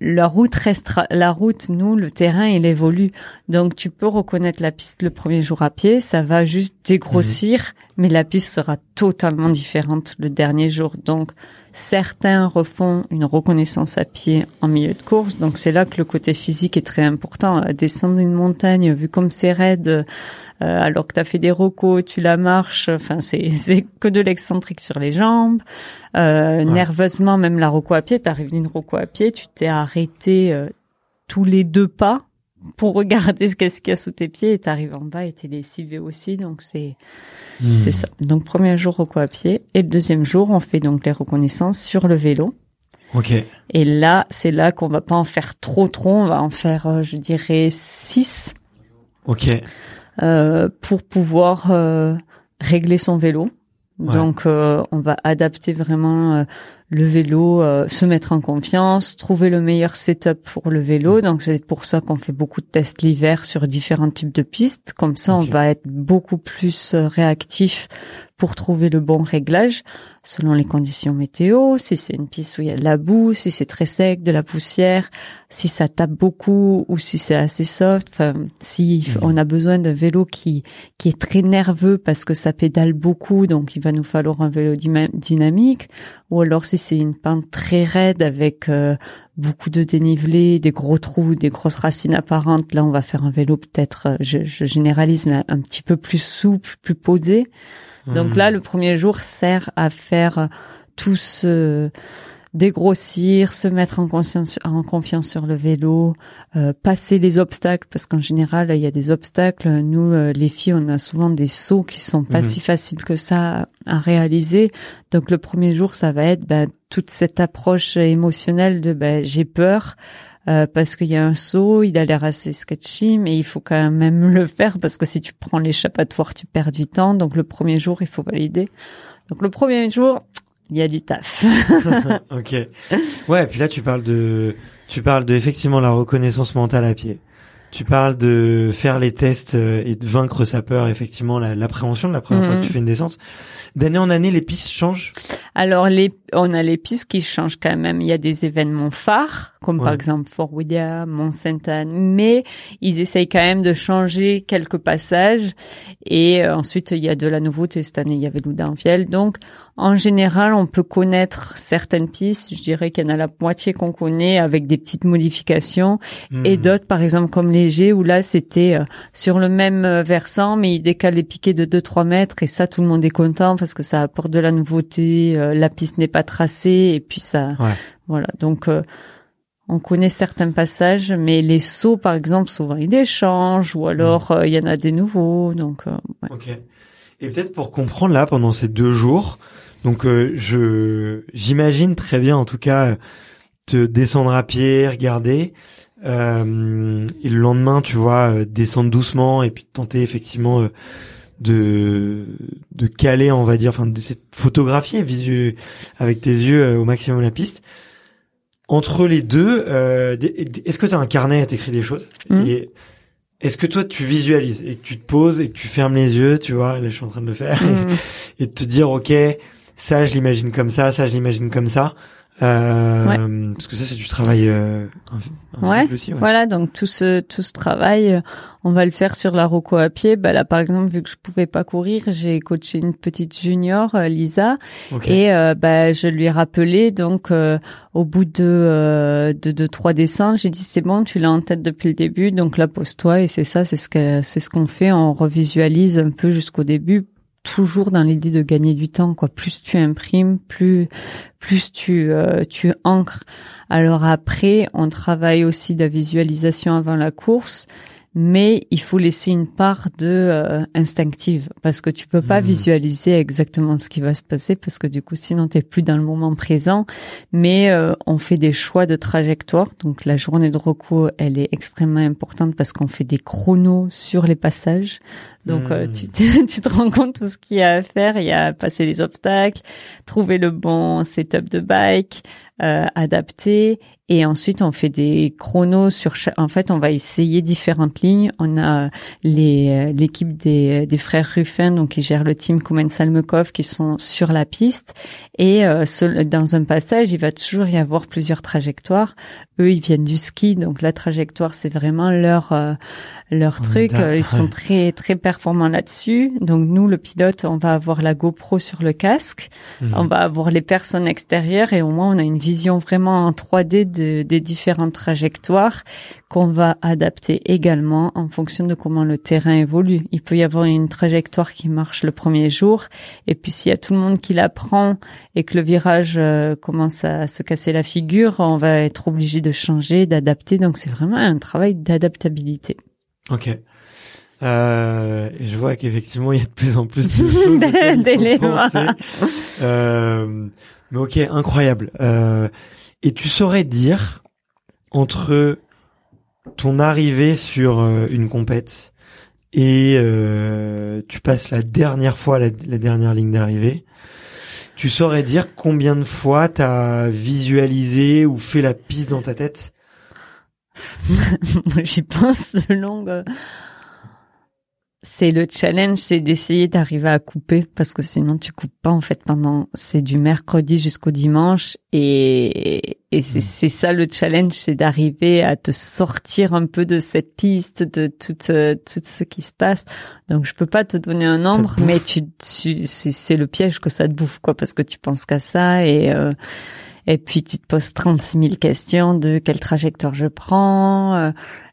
S2: la route reste, la route, nous, le terrain, il évolue. Donc, tu peux reconnaître la piste le premier jour à pied, ça va juste dégrossir, hmm. mais la piste sera totalement différente le dernier jour. Donc, certains refont une reconnaissance à pied en milieu de course. Donc, c'est là que le côté physique est très important. Descendre une montagne, vu comme c'est raide, euh, alors que tu as fait des rocos, tu la marches, enfin c'est c'est que de l'excentrique sur les jambes. Euh, nerveusement, même la roco à pied, t'arrives d'une roco à pied, tu t'es arrêté euh, tous les deux pas pour regarder ce qu'est-ce qu'il y a sous tes pieds et t'arrives en bas et t'es lessivé aussi, donc c'est hmm. c'est ça. Donc premier jour roco à pied et le deuxième jour on fait donc les reconnaissances sur le vélo.
S1: Ok.
S2: Et là, c'est là qu'on va pas en faire trop trop, on va en faire, je dirais, six.
S1: Ok.
S2: Euh, pour pouvoir euh, régler son vélo. Donc, euh, on va adapter vraiment le vélo, se mettre en confiance, trouver le meilleur setup pour le vélo. Donc, c'est pour ça qu'on fait beaucoup de tests l'hiver sur différents types de pistes. Comme ça, on va être beaucoup plus réactif pour trouver le bon réglage selon les conditions météo, si c'est une piste où il y a de la boue, si c'est très sec, de la poussière, si ça tape beaucoup ou si c'est assez soft, enfin si mhm. on a besoin d'un vélo qui qui est très nerveux parce que ça pédale beaucoup, donc il va nous falloir un vélo dynamique ou alors si c'est une pente très raide avec euh, beaucoup de dénivelé, des gros trous, des grosses racines apparentes, là on va faire un vélo peut-être, euh, je, je généralise, mais un petit peu plus souple, plus posé. Donc là, le premier jour sert à faire tout ce dégrossir, se mettre en conscience, en confiance sur le vélo, euh, passer les obstacles parce qu'en général il y a des obstacles. Nous euh, les filles, on a souvent des sauts qui sont pas mhm. si faciles que ça à réaliser. Donc le premier jour, ça va être ben, toute cette approche émotionnelle de ben, j'ai peur. Euh, parce qu'il y a un saut, il a l'air assez sketchy, mais il faut quand même le faire parce que si tu prends l'échappatoire, tu perds du temps. Donc le premier jour, il faut valider. Donc le premier jour, il y a du taf.
S1: ok. Ouais, puis là tu parles de, tu parles de effectivement la reconnaissance mentale à pied. Tu parles de faire les tests euh, et de vaincre sa peur, effectivement, l'appréhension de la première fois que tu mhm. fais une descente. D'année en année, les pistes changent?
S2: Alors, les, on a les pistes qui changent quand même. Il y a des événements phares, comme par exemple Fort William, Mont Sainte Anne, mais ils essayent quand même de changer quelques passages. Et euh, ensuite, il y a de la nouveauté. Cette année, il y avait Loudainvielle. Donc, en général, on peut connaître certaines pistes. Je dirais qu'il y en a la moitié qu'on connaît avec des petites modifications et mhm. d'autres, par exemple, comme léger, où là, c'était euh, sur le même euh, versant, mais il décale les piquets de 2-3 mètres et ça, tout le monde est content parce que ça apporte de la nouveauté. Euh, la piste n'est pas tracée et puis ça, voilà. Donc, On connaît certains passages, mais les sauts, par exemple, souvent ils échangent, ou alors euh, il y en a des nouveaux. Donc, euh, ouais.
S1: Ok. Et peut-être pour comprendre là pendant ces deux jours, donc euh, je j'imagine très bien en tout cas te descendre à pied, regarder, euh, et le lendemain tu vois euh, descendre doucement et puis tenter effectivement euh, de de caler on va dire, enfin de cette- photographier visu avec tes yeux euh, au maximum la piste. Entre les deux, euh, est-ce que tu as un carnet à t'écrire des choses et est-ce que toi tu visualises et que tu te poses et que tu fermes les yeux, tu vois, là je suis en train de le faire,
S2: Mm.
S1: et de te dire ok, ça je l'imagine comme ça, ça je l'imagine comme ça, euh, parce que ça c'est du travail euh,
S2: Ouais,
S1: aussi. Ouais.
S2: Voilà, donc tout ce tout ce travail, euh, on va le faire sur la roco à pied. Bah là, par exemple, vu que je pouvais pas courir, j'ai coaché une petite junior, euh, Lisa,
S1: Ok.
S2: et euh, bah je lui ai rappelé donc euh, au bout de euh, de, de trois dessins, j'ai dit c'est bon, tu l'as en tête depuis le début, donc là pose-toi et c'est ça, c'est ce que c'est ce qu'on fait, on revisualise un peu jusqu'au début toujours dans l'idée de gagner du temps quoi. Plus tu imprimes plus plus tu euh, tu ancres. Alors après, on travaille aussi de la visualisation avant la course, mais il faut laisser une part de euh, instinctive parce que tu peux pas
S1: Mhm.
S2: visualiser exactement ce qui va se passer parce que du coup sinon tu plus dans le moment présent. Mais euh, on fait des choix de trajectoire. Donc la journée de recours, elle est extrêmement importante parce qu'on fait des chronos sur les passages. Donc euh, tu, tu, tu te rends compte tout ce qu'il y a à faire. Il y a passer les obstacles, trouver le bon setup de bike, euh, adapter. Et ensuite, on fait des chronos sur chaque... En fait, on va essayer différentes lignes. On a les euh, l'équipe des, des frères Ruffin, donc qui gèrent le team Koumen Salmekov, qui sont sur la piste. Et euh, ce- dans un passage, il va toujours y avoir plusieurs trajectoires. Eux, ils viennent du ski, donc la trajectoire, c'est vraiment leur euh, leur truc. Euh, Ils sont très très performants là-dessus. Donc nous, le pilote, on va avoir la GoPro sur le casque.
S1: Mhm.
S2: On va avoir les personnes extérieures et au moins on a une vision vraiment en 3D de- des différentes trajectoires qu'on va adapter également en fonction de comment le terrain évolue. Il peut y avoir une trajectoire qui marche le premier jour et puis s'il y a tout le monde qui la prend et que le virage euh, commence à se casser la figure, on va être obligé de changer, d'adapter. Donc c'est vraiment un travail d'adaptabilité.
S1: Ok. Euh, je vois qu'effectivement il y a de plus en plus de choses
S2: D'éléments.
S1: Euh, mais ok, incroyable. Euh, et tu saurais dire entre ton arrivée sur euh, une compète et euh, tu passes la dernière fois la, dernière ligne d'arrivée, tu saurais dire combien de fois t'as visualisé ou fait la piste dans ta tête?
S2: J'y pense longue. C'est le challenge, c'est d'essayer d'arriver à couper parce que sinon tu coupes pas en fait pendant c'est du mercredi jusqu'au dimanche et et c'est
S1: Mm.
S2: c'est ça le challenge, c'est d'arriver à te sortir un peu de cette piste de tout euh, tout ce qui se passe. Donc je peux pas te donner un nombre, mais tu, tu c'est c'est le piège que ça te bouffe quoi parce que tu penses qu'à ça et euh, et puis tu te poses 36 000 questions de quelle trajectoire je prends. euh,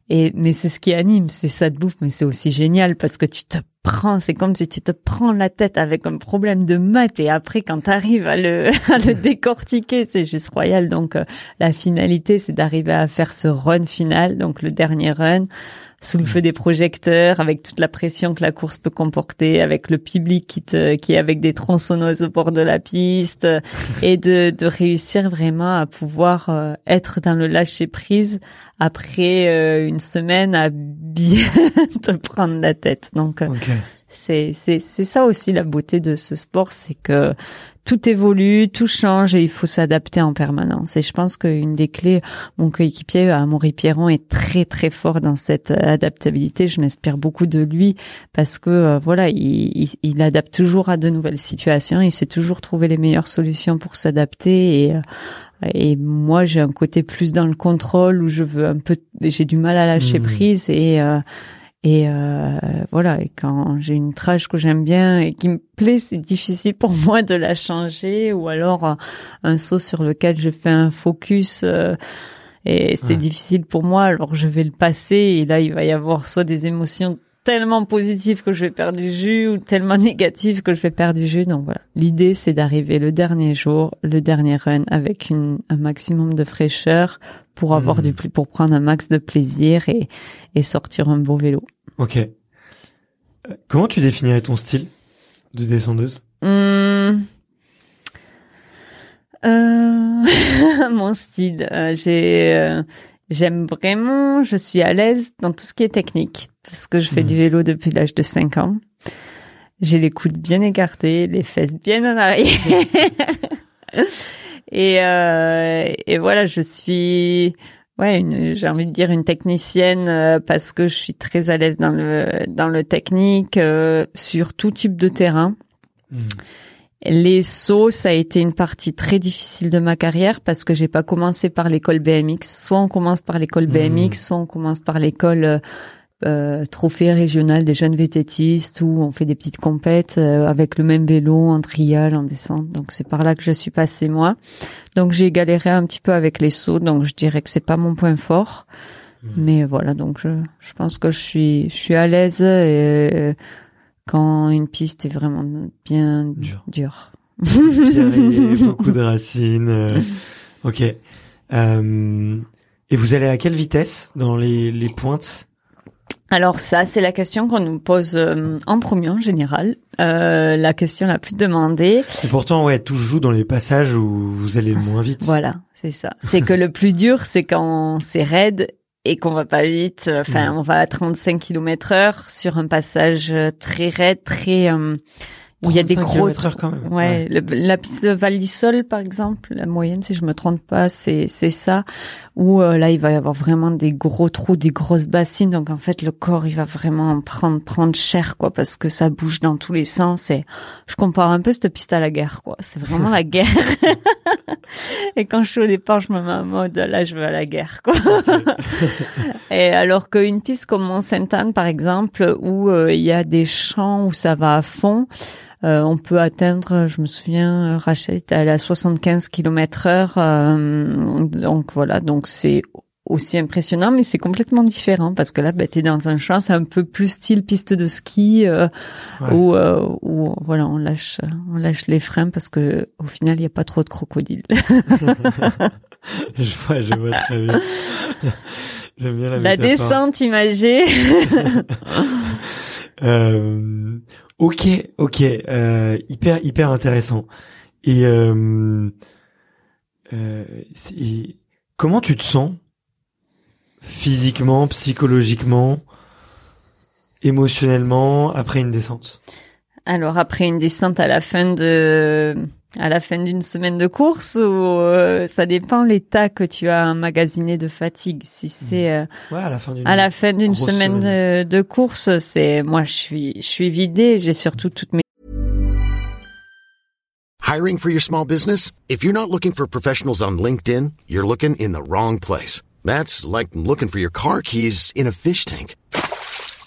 S2: et mais c'est ce qui anime, c'est ça de bouffe, mais c'est aussi génial parce que tu te prends, c'est comme si tu te prends la tête avec un problème de maths et après quand tu arrives à le à le décortiquer, c'est juste royal. Donc euh, la finalité, c'est d'arriver à faire ce run final, donc le dernier run sous le feu des projecteurs, avec toute la pression que la course peut comporter, avec le public qui te, qui est avec des tronçonneuses au bord de la piste, et de, de réussir vraiment à pouvoir euh, être dans le lâcher prise après euh, une semaine à bien te prendre la tête. Donc euh,
S1: Ok.
S2: c'est c'est c'est ça aussi la beauté de ce sport, c'est que tout évolue, tout change et il faut s'adapter en permanence. Et je pense qu'une des clés, mon coéquipier Amaury Pierron est très très fort dans cette euh, adaptabilité. Je m'inspire beaucoup de lui parce que euh, voilà, il, il, il adapte toujours à de nouvelles situations. Il sait toujours trouver les meilleures solutions pour s'adapter et euh, et moi, j'ai un côté plus dans le contrôle où je veux un peu, j'ai du mal à lâcher
S1: Mhm.
S2: prise et euh, et euh, voilà. Et quand j'ai une trage que j'aime bien et qui me plaît, c'est difficile pour moi de la changer ou alors euh, un saut sur lequel je fais un focus. euh, et c'est
S1: Ouais.
S2: difficile pour moi, alors je vais le passer et là il va y avoir soit des émotions tellement positif que je vais perdre du jus ou tellement négatif que je vais perdre du jus. Donc voilà, l'idée c'est d'arriver le dernier jour, le dernier run avec une, un maximum de fraîcheur pour avoir
S1: Hmm.
S2: du pl- pour prendre un max de plaisir et, et sortir un beau vélo.
S1: Ok. Euh, Comment tu définirais ton style de descendeuse?
S2: Hum. Euh, mon style, euh, j'ai, euh, j'aime vraiment, je suis à l'aise dans tout ce qui est technique parce que je fais du vélo depuis l'âge de 5 ans. J'ai les coudes bien écartés, les fesses bien en arrière. et, euh, et voilà, je suis, ouais, j'ai envie de dire une technicienne euh, parce que je suis très à l'aise dans le dans le technique euh, sur tout type de terrain. Les sauts, ça a été une partie très difficile de ma carrière parce que j'ai pas commencé par l'école BMX. Soit on commence par l'école. BMX, soit on commence par l'école euh, trophée régional des jeunes vététistes où on fait des petites compètes euh, avec le même vélo en trial, en descente. Donc c'est par là que je suis passée moi. Donc j'ai galéré un petit peu avec les sauts, donc je dirais que c'est pas mon point fort.
S1: Mhm.
S2: Mais voilà, donc je, je pense que je suis je suis à l'aise et quand une piste est vraiment bien
S1: Dur.
S2: dure.
S1: Et beaucoup de racines. euh, ok. Euh, et vous allez à quelle vitesse dans les, les pointes?
S2: Alors ça, c'est la question qu'on nous pose euh, en premier en général. Euh, la question la plus demandée.
S1: Et pourtant, ouais, tout joue dans les passages où vous allez le moins vite.
S2: Voilà, c'est ça. C'est que le plus dur, c'est quand c'est raide et qu'on va pas vite. Enfin,
S1: Mhm.
S2: on va à 35 km heure sur un passage très raide, très euh, où il y a des
S1: 35
S2: gros
S1: quand même.
S2: Ouais, le- la piste de Val d'Isole, par exemple, la moyenne, si je me trompe pas, c'est c'est ça. Où euh, là, il va y avoir vraiment des gros trous, des grosses bassines. Donc en fait, le corps, il va vraiment prendre prendre cher, quoi, parce que ça bouge dans tous les sens. Et je compare un peu cette piste à la guerre, quoi. C'est vraiment la guerre. et quand je suis au départ, je me mets en mode là, je veux à la guerre, quoi. et alors qu'une piste comme Mont-Sainte-Anne, par exemple, où euh, il y a des champs où ça va à fond. Euh, on peut atteindre, je me souviens, euh, Rachel était allée à 75 km heure. euh, donc voilà, donc c'est aussi impressionnant, mais c'est complètement différent parce que là, bah, t'es dans un champ, c'est un peu plus style piste de ski euh,
S1: Ouais.
S2: où, euh, où voilà, on lâche, on lâche les freins parce que au final, il n'y a pas trop de crocodiles.
S1: je vois, je vois très bien. J'aime bien la,
S2: La
S1: métaphore.
S2: descente imagée.
S1: Euh, ok, ok, euh, hyper, hyper intéressant. Et euh, euh, c'est- comment tu te sens physiquement, psychologiquement, émotionnellement après une descente?
S2: Alors après une descente à la fin de à la fin d'une semaine de course ou euh, ça dépend l'état que tu as emmagasiné de fatigue. Si c'est euh,
S1: Ouais, à la fin d'une.
S2: à la fin d'une
S1: grosse
S2: semaine
S1: semaine.
S2: de, de course, c'est moi je suis je suis vidée, j'ai surtout toutes mes
S3: Hiring for your small business? If you're not looking for professionals on LinkedIn, you're looking in the wrong place. That's like looking for your car keys in a fish tank.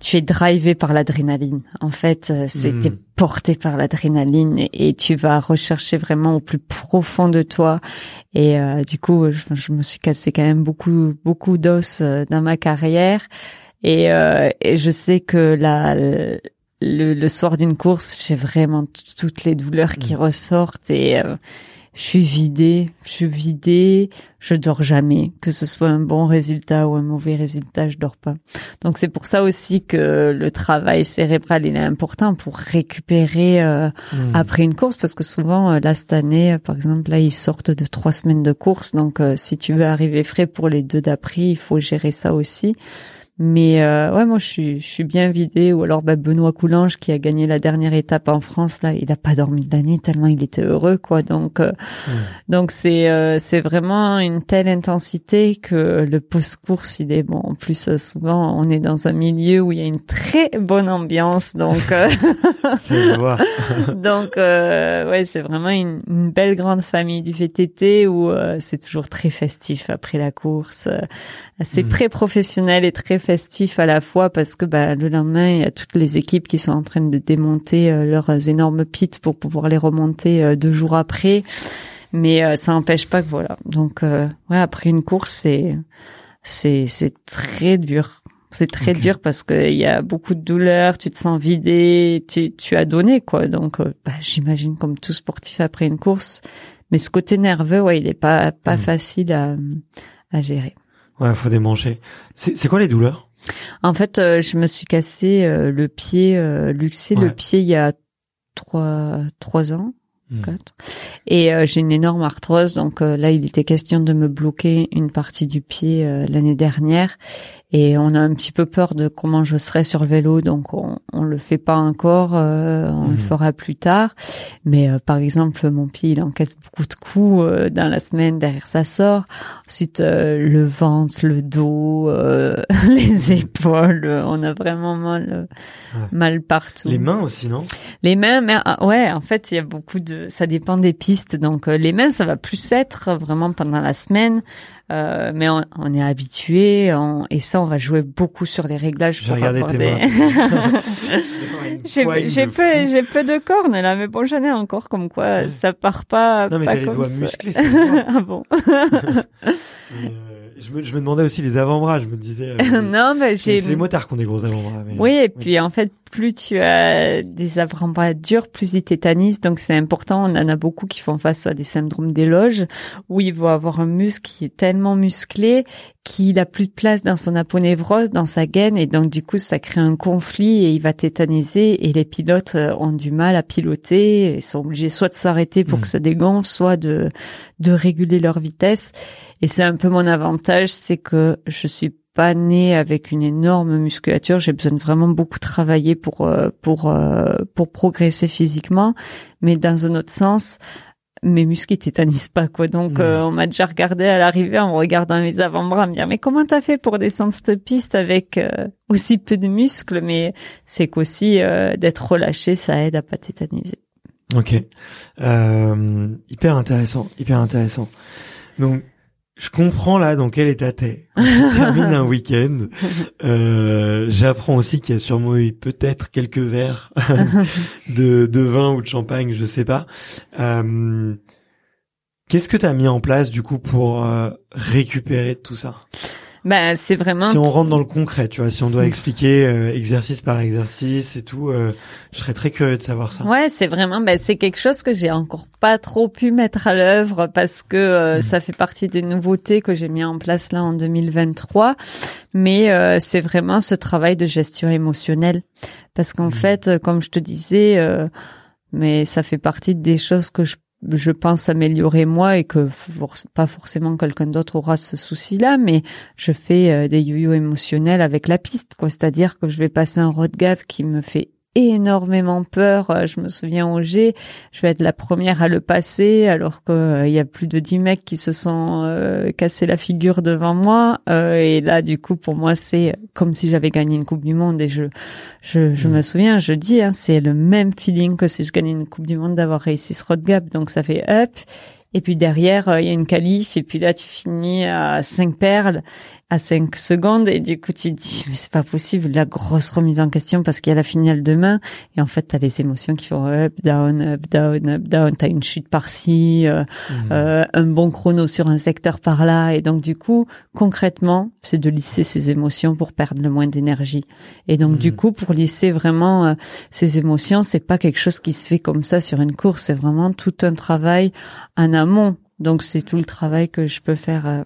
S2: tu es drivé par l'adrénaline. En fait euh, c'est t'es porté par l'adrénaline et, tu vas rechercher vraiment au plus profond de toi. Et euh, du coup je, je me suis cassé quand même beaucoup beaucoup d'os euh, dans ma carrière. Et, euh, et je sais que la le, le soir d'une course j'ai vraiment toutes les douleurs qui ressortent et euh, je suis vidée, je suis vidée, je dors jamais, que ce soit un bon résultat ou un mauvais résultat, je dors pas. Donc c'est pour ça aussi que le travail cérébral il est important pour récupérer euh,
S1: Hmm.
S2: après une course, parce que souvent euh, là cette année, euh, par exemple là ils sortent de trois semaines de course, donc euh, si tu veux arriver frais pour les deux d'après, il faut gérer ça aussi. Mais euh, ouais, moi je suis je suis bien vidée. Ou alors bah, Benoît Coulange qui a gagné la dernière étape en France là, il a pas dormi de la nuit tellement il était heureux quoi. Donc euh, donc c'est euh, c'est vraiment une telle intensité que le post course il est bon. En plus euh, souvent on est dans un milieu où il y a une très bonne ambiance donc donc ouais c'est vraiment une, une, belle grande famille du VTT où c'est toujours très festif après la course. C'est hmm. très professionnel et très festif à la fois parce que bah, le lendemain, il y a toutes les équipes qui sont en train de démonter euh, leurs énormes pits pour pouvoir les remonter euh, deux jours après. Mais euh, ça n'empêche pas que voilà. Donc ouais, après une course, c'est c'est c'est très dur. C'est très dur parce qu'il y a beaucoup de douleur, tu te sens vidé, tu, tu as donné quoi. Donc bah, j'imagine comme tout sportif après une course. Mais ce côté nerveux, ouais, il est pas pas hmm. facile à, à gérer.
S1: Ouais, faut démancher. C'est quoi les douleurs?
S2: En fait, euh, je me suis cassé euh, le pied, euh, luxé le pied il y a trois trois ans. Hmm. Quatre. Et j'ai une énorme arthrose, donc là il était question de me bloquer une partie du pied l'année dernière et on a un petit peu peur de comment je serai sur le vélo, donc on, on le fait pas encore, euh, on le mhm. fera plus tard. Mais euh, par exemple, mon pied il encaisse beaucoup de coups euh, dans la semaine derrière ça sort. Ensuite, le ventre, le dos, les épaules, on a vraiment mal, mal partout.
S1: Les mains aussi, non?
S2: Les mains, mais ah, ouais, en fait, il y a beaucoup de, ça dépend des pistes. Donc les mains, ça va plus être vraiment pendant la semaine. Euh, mais on, on, est habitué et ça on va jouer beaucoup sur les réglages
S1: pour regarder tes
S2: j'ai peu j'ai peu de cornes là mais bon j'en ai encore comme quoi ça part pas
S1: non mais
S2: t'as
S1: les doigts musclés
S2: ah bon
S1: je me, je me demandais aussi les avant-bras. Je me disais.
S2: Euh, non, mais j'ai.
S1: C'est les motards qui ont des gros avant-bras.
S2: Oui, et puis en fait, plus tu as des avant-bras durs, plus ils tétanisent. Donc c'est important. On en a beaucoup qui font face à des syndromes d'éloge où il va avoir un muscle qui est tellement musclé qu'il a plus de place dans son aponévrose, dans sa gaine, et donc du coup ça crée un conflit et il va tétaniser. Et les pilotes euh, ont du mal à piloter. Ils sont obligés soit de s'arrêter pour mmh. que ça dégonfle, soit de de réguler leur vitesse. Et c'est un peu mon avantage, c'est que je suis pas née avec une énorme musculature. J'ai besoin de vraiment beaucoup travailler pour euh, pour euh, pour progresser physiquement. Mais dans un autre sens, mes muscles ils tétanisent pas quoi. Donc euh, on m'a déjà regardé à l'arrivée en regardant mes avant-bras, me dire mais comment t'as fait pour descendre cette piste avec aussi peu de muscles? Mais c'est qu'aussi d'être relâché, ça aide à pas tétaniser.
S1: Ok, hyper intéressant, hyper intéressant. Donc je comprends là dans quel état t'es. On termine un week-end. Euh, J'apprends aussi qu'il y a sûrement eu peut-être quelques verres de, de vin ou de champagne, je sais pas. Euh, Qu'est-ce que tu as mis en place du coup pour euh, récupérer tout ça?
S2: Bah, c'est vraiment.
S1: Si on rentre dans le concret, tu vois, si on doit expliquer euh, exercice par exercice et tout, euh, je serais très curieux de savoir ça.
S2: Ouais, c'est vraiment, bah, c'est quelque chose que j'ai encore pas trop pu mettre à l'œuvre parce que euh, mm. ça fait partie des nouveautés que j'ai mis en place là en 2023. Mais c'est vraiment ce travail de gestion émotionnelle parce qu'en mm. fait, comme je te disais, mais ça fait partie des choses que je je pense améliorer moi et que pas forcément quelqu'un d'autre aura ce souci-là, mais je fais euh, des yo-yo émotionnels avec la piste, quoi. C'est-à-dire que je vais passer un road gap qui me fait énormément peur. Euh, je me souviens au G, je vais être la première à le passer alors qu'il euh, y a plus de dix mecs qui se sont euh, cassés la figure devant moi. et là, du coup, pour moi, c'est comme si j'avais gagné une Coupe du Monde. Et je, je, je me mmh. souviens, je dis, hein, c'est le même feeling que si je gagnais une Coupe du Monde d'avoir réussi ce road gap. Donc ça fait up. Et puis derrière, il y a une qualif. Et puis là, tu finis à cinq perles à 5 secondes et du coup tu te dis mais c'est pas possible la grosse remise en question parce qu'il y a la finale demain. Et en fait t'as les émotions qui font up down up down up down. T'as une chute par-ci euh, mmh. euh, un bon chrono sur un secteur par là et donc du coup concrètement c'est de lisser ces émotions pour perdre le moins d'énergie. Et donc du mmh. coup pour lisser vraiment euh, ces émotions c'est pas quelque chose qui se fait comme ça sur une course. C'est vraiment tout un travail en amont. Donc c'est tout le travail que je peux faire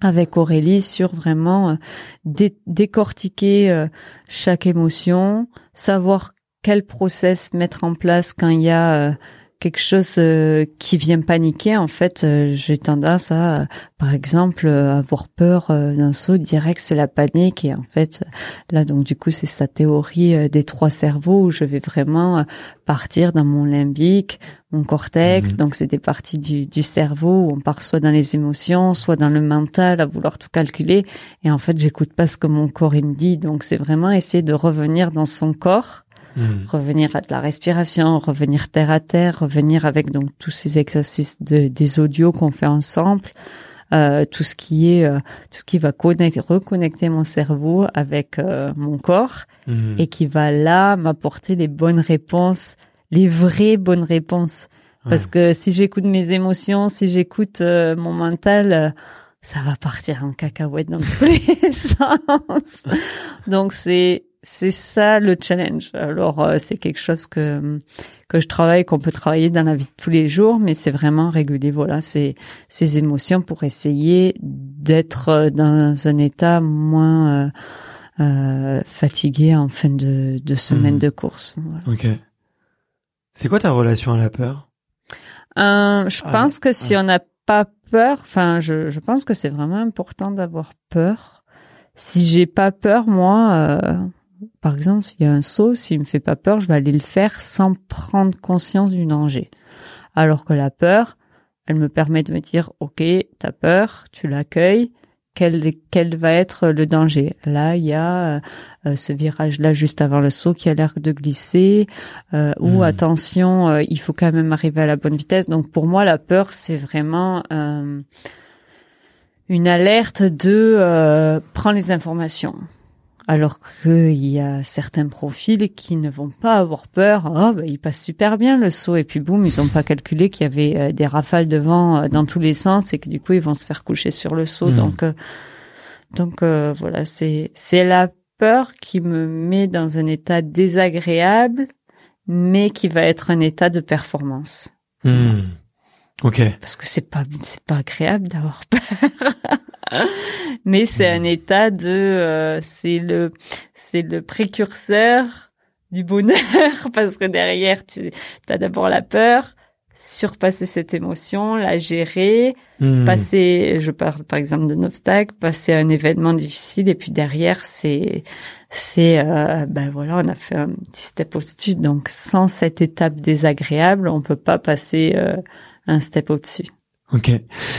S2: avec Aurélie sur vraiment euh, décortiquer euh, chaque émotion, savoir quel process mettre en place quand il y a euh, quelque chose euh, qui vient paniquer, en fait, euh, j'ai tendance à, par exemple, euh, avoir peur d'un saut direct, c'est la panique. Et en fait, là, donc du coup, c'est sa théorie des trois cerveaux où je vais vraiment partir dans mon limbique, mon cortex. Mhm. Donc, c'est des parties du, du cerveau où on part soit dans les émotions, soit dans le mental, à vouloir tout calculer. Et en fait, j'écoute pas ce que mon corps il me dit. Donc, c'est vraiment essayer de revenir dans son corps Hmm. revenir à de la respiration, revenir terre à terre, revenir avec donc tous ces exercices de, des audios qu'on fait ensemble, euh, tout ce qui est euh, tout ce qui va connecter, reconnecter mon cerveau avec euh, mon corps hmm. et qui va là m'apporter les bonnes réponses, les vraies bonnes réponses. Parce que si j'écoute mes émotions, si j'écoute euh, mon mental, ça va partir en cacahuète dans tous les sens. Donc c'est c'est ça le challenge. Alors euh, c'est quelque chose que que je travaille, qu'on peut travailler dans la vie de tous les jours, mais c'est vraiment réguler voilà ces ces émotions pour essayer d'être euh, dans un état moins euh, euh, fatigué en fin de, de semaine mmh. de course.
S1: Ok. C'est quoi ta relation à la peur?
S2: Euh, Je ah, pense que si on n'a pas peur, enfin je je pense que c'est vraiment important d'avoir peur. Si j'ai pas peur, moi par exemple, s'il y a un saut, s'il me fait pas peur, je vais aller le faire sans prendre conscience du danger. Alors que la peur, elle me permet de me dire, OK, t'as peur, tu l'accueilles, quel, quel va être le danger? Là, il y a euh, ce virage-là juste avant le saut qui a l'air de glisser, euh, ou hmm. attention, euh, il faut quand même arriver à la bonne vitesse. Donc pour moi, la peur, c'est vraiment une alerte de prends les informations alors qu'il y a certains profils qui ne vont pas avoir peur. Oh, bah, ils passent super bien le saut et puis boum, ils n'ont pas calculé qu'il y avait euh, des rafales de vent euh, dans tous les sens et que du coup ils vont se faire coucher sur le saut. Hmm. Donc, euh, donc voilà, c'est c'est la peur qui me met dans un état désagréable, mais qui va être un état de performance.
S1: Hmm. Ok.
S2: Parce que c'est pas c'est pas agréable d'avoir peur. mais c'est un état de euh, c'est le c'est le précurseur du bonheur parce que derrière tu as d'abord la peur surpasser cette émotion la gérer hmm. passer je parle par exemple d'un obstacle passer un événement difficile et puis derrière c'est c'est euh, ben voilà on a fait un petit step au-dessus donc sans cette étape désagréable on peut pas passer euh, un step au-dessus
S1: Ok,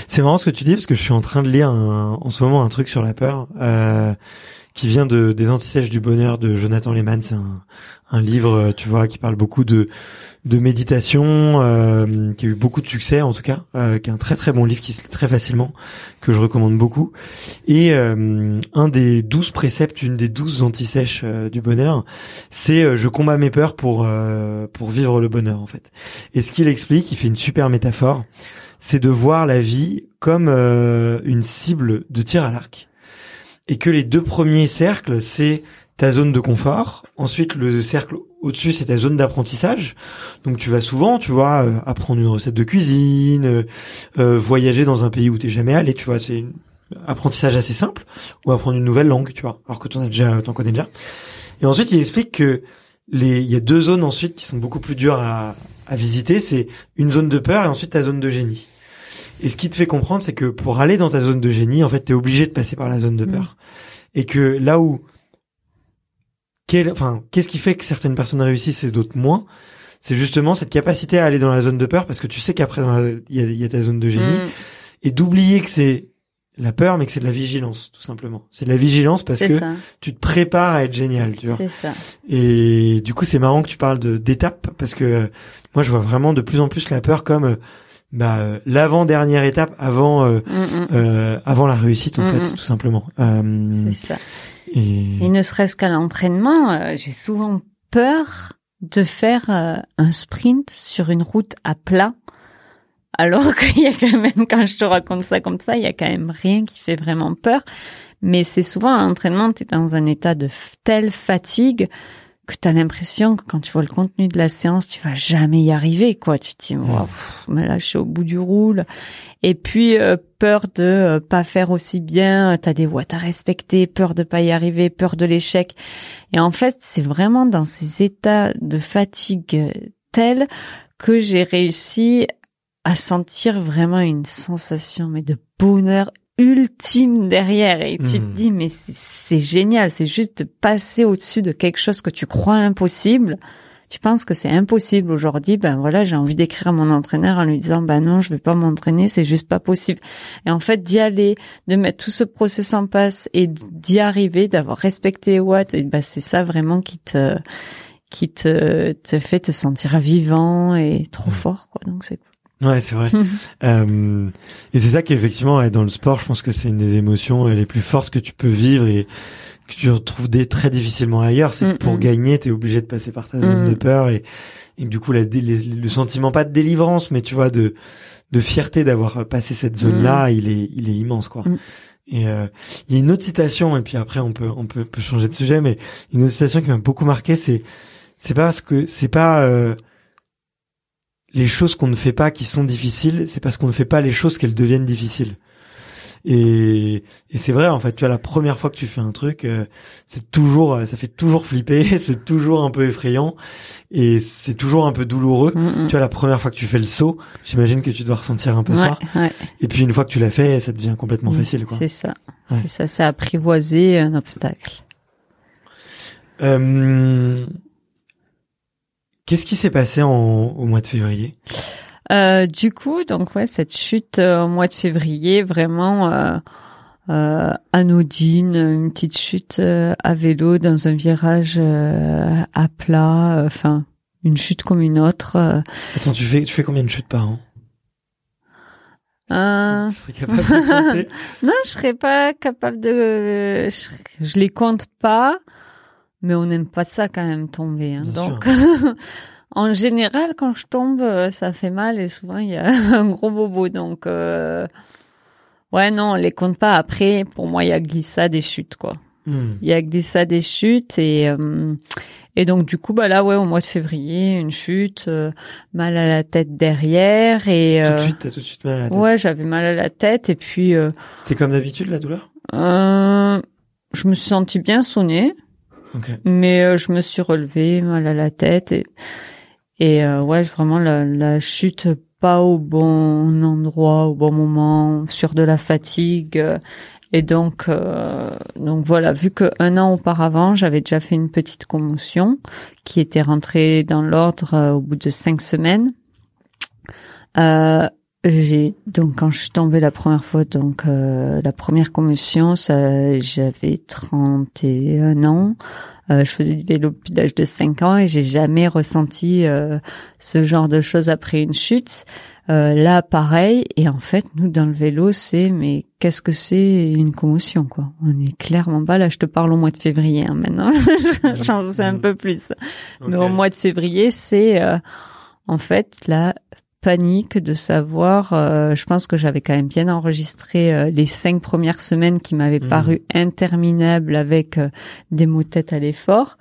S1: c'est marrant ce que tu dis parce que je suis en train de lire en ce moment un truc sur la peur euh, qui vient de des antisèches du bonheur de Jonathan Lehman. C'est un, un, livre, euh, tu vois, qui parle beaucoup de de méditation, euh, qui a eu beaucoup de succès en tout cas, euh, qui est un très très bon livre qui se lit très facilement, que je recommande beaucoup. Et euh, un des douze préceptes, une des douze antisèches du bonheur, c'est je combats mes peurs pour pour vivre le bonheur en fait. Et ce qu'il explique, il fait une super métaphore c'est de voir la vie comme euh, une cible de tir à l'arc. Et que les deux premiers cercles, c'est ta zone de confort. Ensuite, le cercle au-dessus, c'est ta zone d'apprentissage. Donc, tu vas souvent, tu vois, euh, apprendre une recette de cuisine, euh, voyager dans un pays où t'es jamais allé. Tu vois, c'est un apprentissage assez simple. Ou apprendre une nouvelle langue, tu vois, alors que t'en as déjà, t'en connais déjà. Et ensuite, il explique que les, il y a deux zones ensuite qui sont beaucoup plus dures à, à visiter. C'est une zone de peur et ensuite ta zone de génie. Et ce qui te fait comprendre, c'est que pour aller dans ta zone de génie, en fait, t'es obligé de passer par la zone de mm. peur. Et que là où, enfin, qu'est-ce qui fait que certaines personnes réussissent et d'autres moins? C'est justement cette capacité à aller dans la zone de peur parce que tu sais qu'après il y a, ta zone de génie mm. et d'oublier que c'est la peur, mais que c'est de la vigilance, tout simplement. C'est de la vigilance parce que tu te prépares à être génial, tu vois.
S2: Ça.
S1: Et du coup, c'est marrant que tu parles de d'étapes parce que moi, je vois vraiment de plus en plus la peur comme bah, euh, l'avant dernière étape avant euh, mm, mm. euh, avant la réussite en mm, fait tout simplement
S2: euh, c'est ça et... ne serait-ce qu'à l'entraînement euh, j'ai souvent peur de faire un sprint sur une route à plat alors qu'il y a quand même quand je te raconte ça comme ça il y a quand même rien qui fait vraiment peur. Mais c'est souvent à l'entraînement tu es dans un état de telle fatigue que tu as l'impression que quand tu vois le contenu de la séance, tu vas jamais y arriver, quoi. Tu te dis, mais là, je suis au bout du roule. Et puis, euh, peur de euh, pas faire aussi bien, tu as des watts à respecter, peur de pas y arriver, peur de l'échec. Et en fait, c'est vraiment dans ces états de fatigue tels que j'ai réussi à sentir vraiment une sensation mais de bonheur ultime derrière. Et tu te
S1: Mhm.
S2: dis mais c'est génial. C'est juste de passer au-dessus de quelque chose que tu crois impossible. Tu penses que c'est impossible aujourd'hui ben voilà j'ai envie d'écrire à mon entraîneur en lui disant ben non je vais pas m'entraîner c'est juste pas possible. Et en fait d'y aller de mettre tout ce process en place et d'y arriver d'avoir respecté Watt et ben c'est ça vraiment qui te qui te te fait te sentir vivant et trop
S1: Mhm.
S2: fort quoi. Donc c'est cool
S1: Ouais, c'est vrai. Euh, et c'est ça qu'effectivement, dans le sport, je pense que c'est une des émotions euh, les plus fortes que tu peux vivre et que tu retrouves des très difficilement ailleurs. C'est que
S2: Mm,
S1: pour
S2: mm.
S1: gagner, t'es obligé de passer par ta zone
S2: Mm.
S1: de peur et, et du coup, la, dé- les- le sentiment pas de délivrance, mais tu vois, de de fierté d'avoir passé cette zone-là, il est il est immense, quoi.
S2: Mm.
S1: Et euh, il y a une autre citation, et puis après on peut on peut, peut changer de sujet, mais une autre citation qui m'a beaucoup marqué, c'est c'est pas parce que c'est pas euh, les choses qu'on ne fait pas qui sont difficiles, c'est parce qu'on ne fait pas les choses qu'elles deviennent difficiles. Et, et c'est vrai, en fait, tu vois, la première fois que tu fais un truc, euh, c'est toujours, euh, ça fait toujours flipper, c'est toujours un peu effrayant, et c'est toujours un peu douloureux.
S2: Mm, mm.
S1: Tu vois, la première fois que tu fais le saut, j'imagine que tu dois ressentir un peu ça.
S2: Ouais.
S1: Et puis une fois que tu l'as fait, ça devient complètement
S2: Mm,
S1: facile, quoi.
S2: C'est ça.
S1: Ouais.
S2: C'est ça, c'est apprivoiser un obstacle.
S1: Euh, Qu'est-ce qui s'est passé en, au mois de février?
S2: Euh, du coup, donc ouais, cette chute euh, au mois de février, vraiment euh, anodine, une petite chute à vélo dans un virage à plat, enfin une chute comme une autre.
S1: Attends, tu fais, tu fais combien de chutes par an?
S2: Euh,
S1: Tu serais capable de compter?
S2: Non, je serais pas capable de, je, je les compte pas, mais on n'aime pas ça quand même tomber. hein. Donc, en général, quand je tombe, euh, ça fait mal et souvent il y a un gros bobo. Donc, euh, ouais, non, on les compte pas. Après, pour moi, il y a glissade et chute, quoi.
S1: Hmm.
S2: Il y a glissade et chute et euh, et donc du coup, bah là, ouais, au mois de février, une chute, euh, mal à la tête derrière et
S1: Tout de
S2: euh,
S1: suite, t'as tout de suite mal à la tête.
S2: ouais, j'avais mal à la tête et puis. euh,
S1: C'était comme d'habitude la douleur?
S2: euh, je me suis sentie bien sonnée, Mais euh, je me suis relevée, mal à la tête et et euh, ouais, vraiment la, chute pas au bon endroit, au bon moment, sur de la fatigue. euh, et donc, donc voilà, vu que un an auparavant, j'avais déjà fait une petite commotion qui était rentrée dans l'ordre au bout de cinq semaines. J'ai donc quand je suis tombée la première fois, donc euh, la première commotion, ça, j'avais 31 ans. Euh, je faisais du vélo depuis l'âge de 5 ans et j'ai jamais ressenti euh, ce genre de choses après une chute. Euh, là, pareil. Et en fait, nous dans le vélo, c'est mais qu'est-ce que c'est une commotion quoi? On est clairement pas là. Je te parle au mois de février hein, maintenant. J'en sais un peu plus. Mais au mois de février, c'est euh, en fait la panique de savoir. euh, je pense que j'avais quand même bien enregistré euh, les cinq premières semaines qui m'avaient
S1: Mhm.
S2: paru interminables avec euh, des mots de tête à l'effort.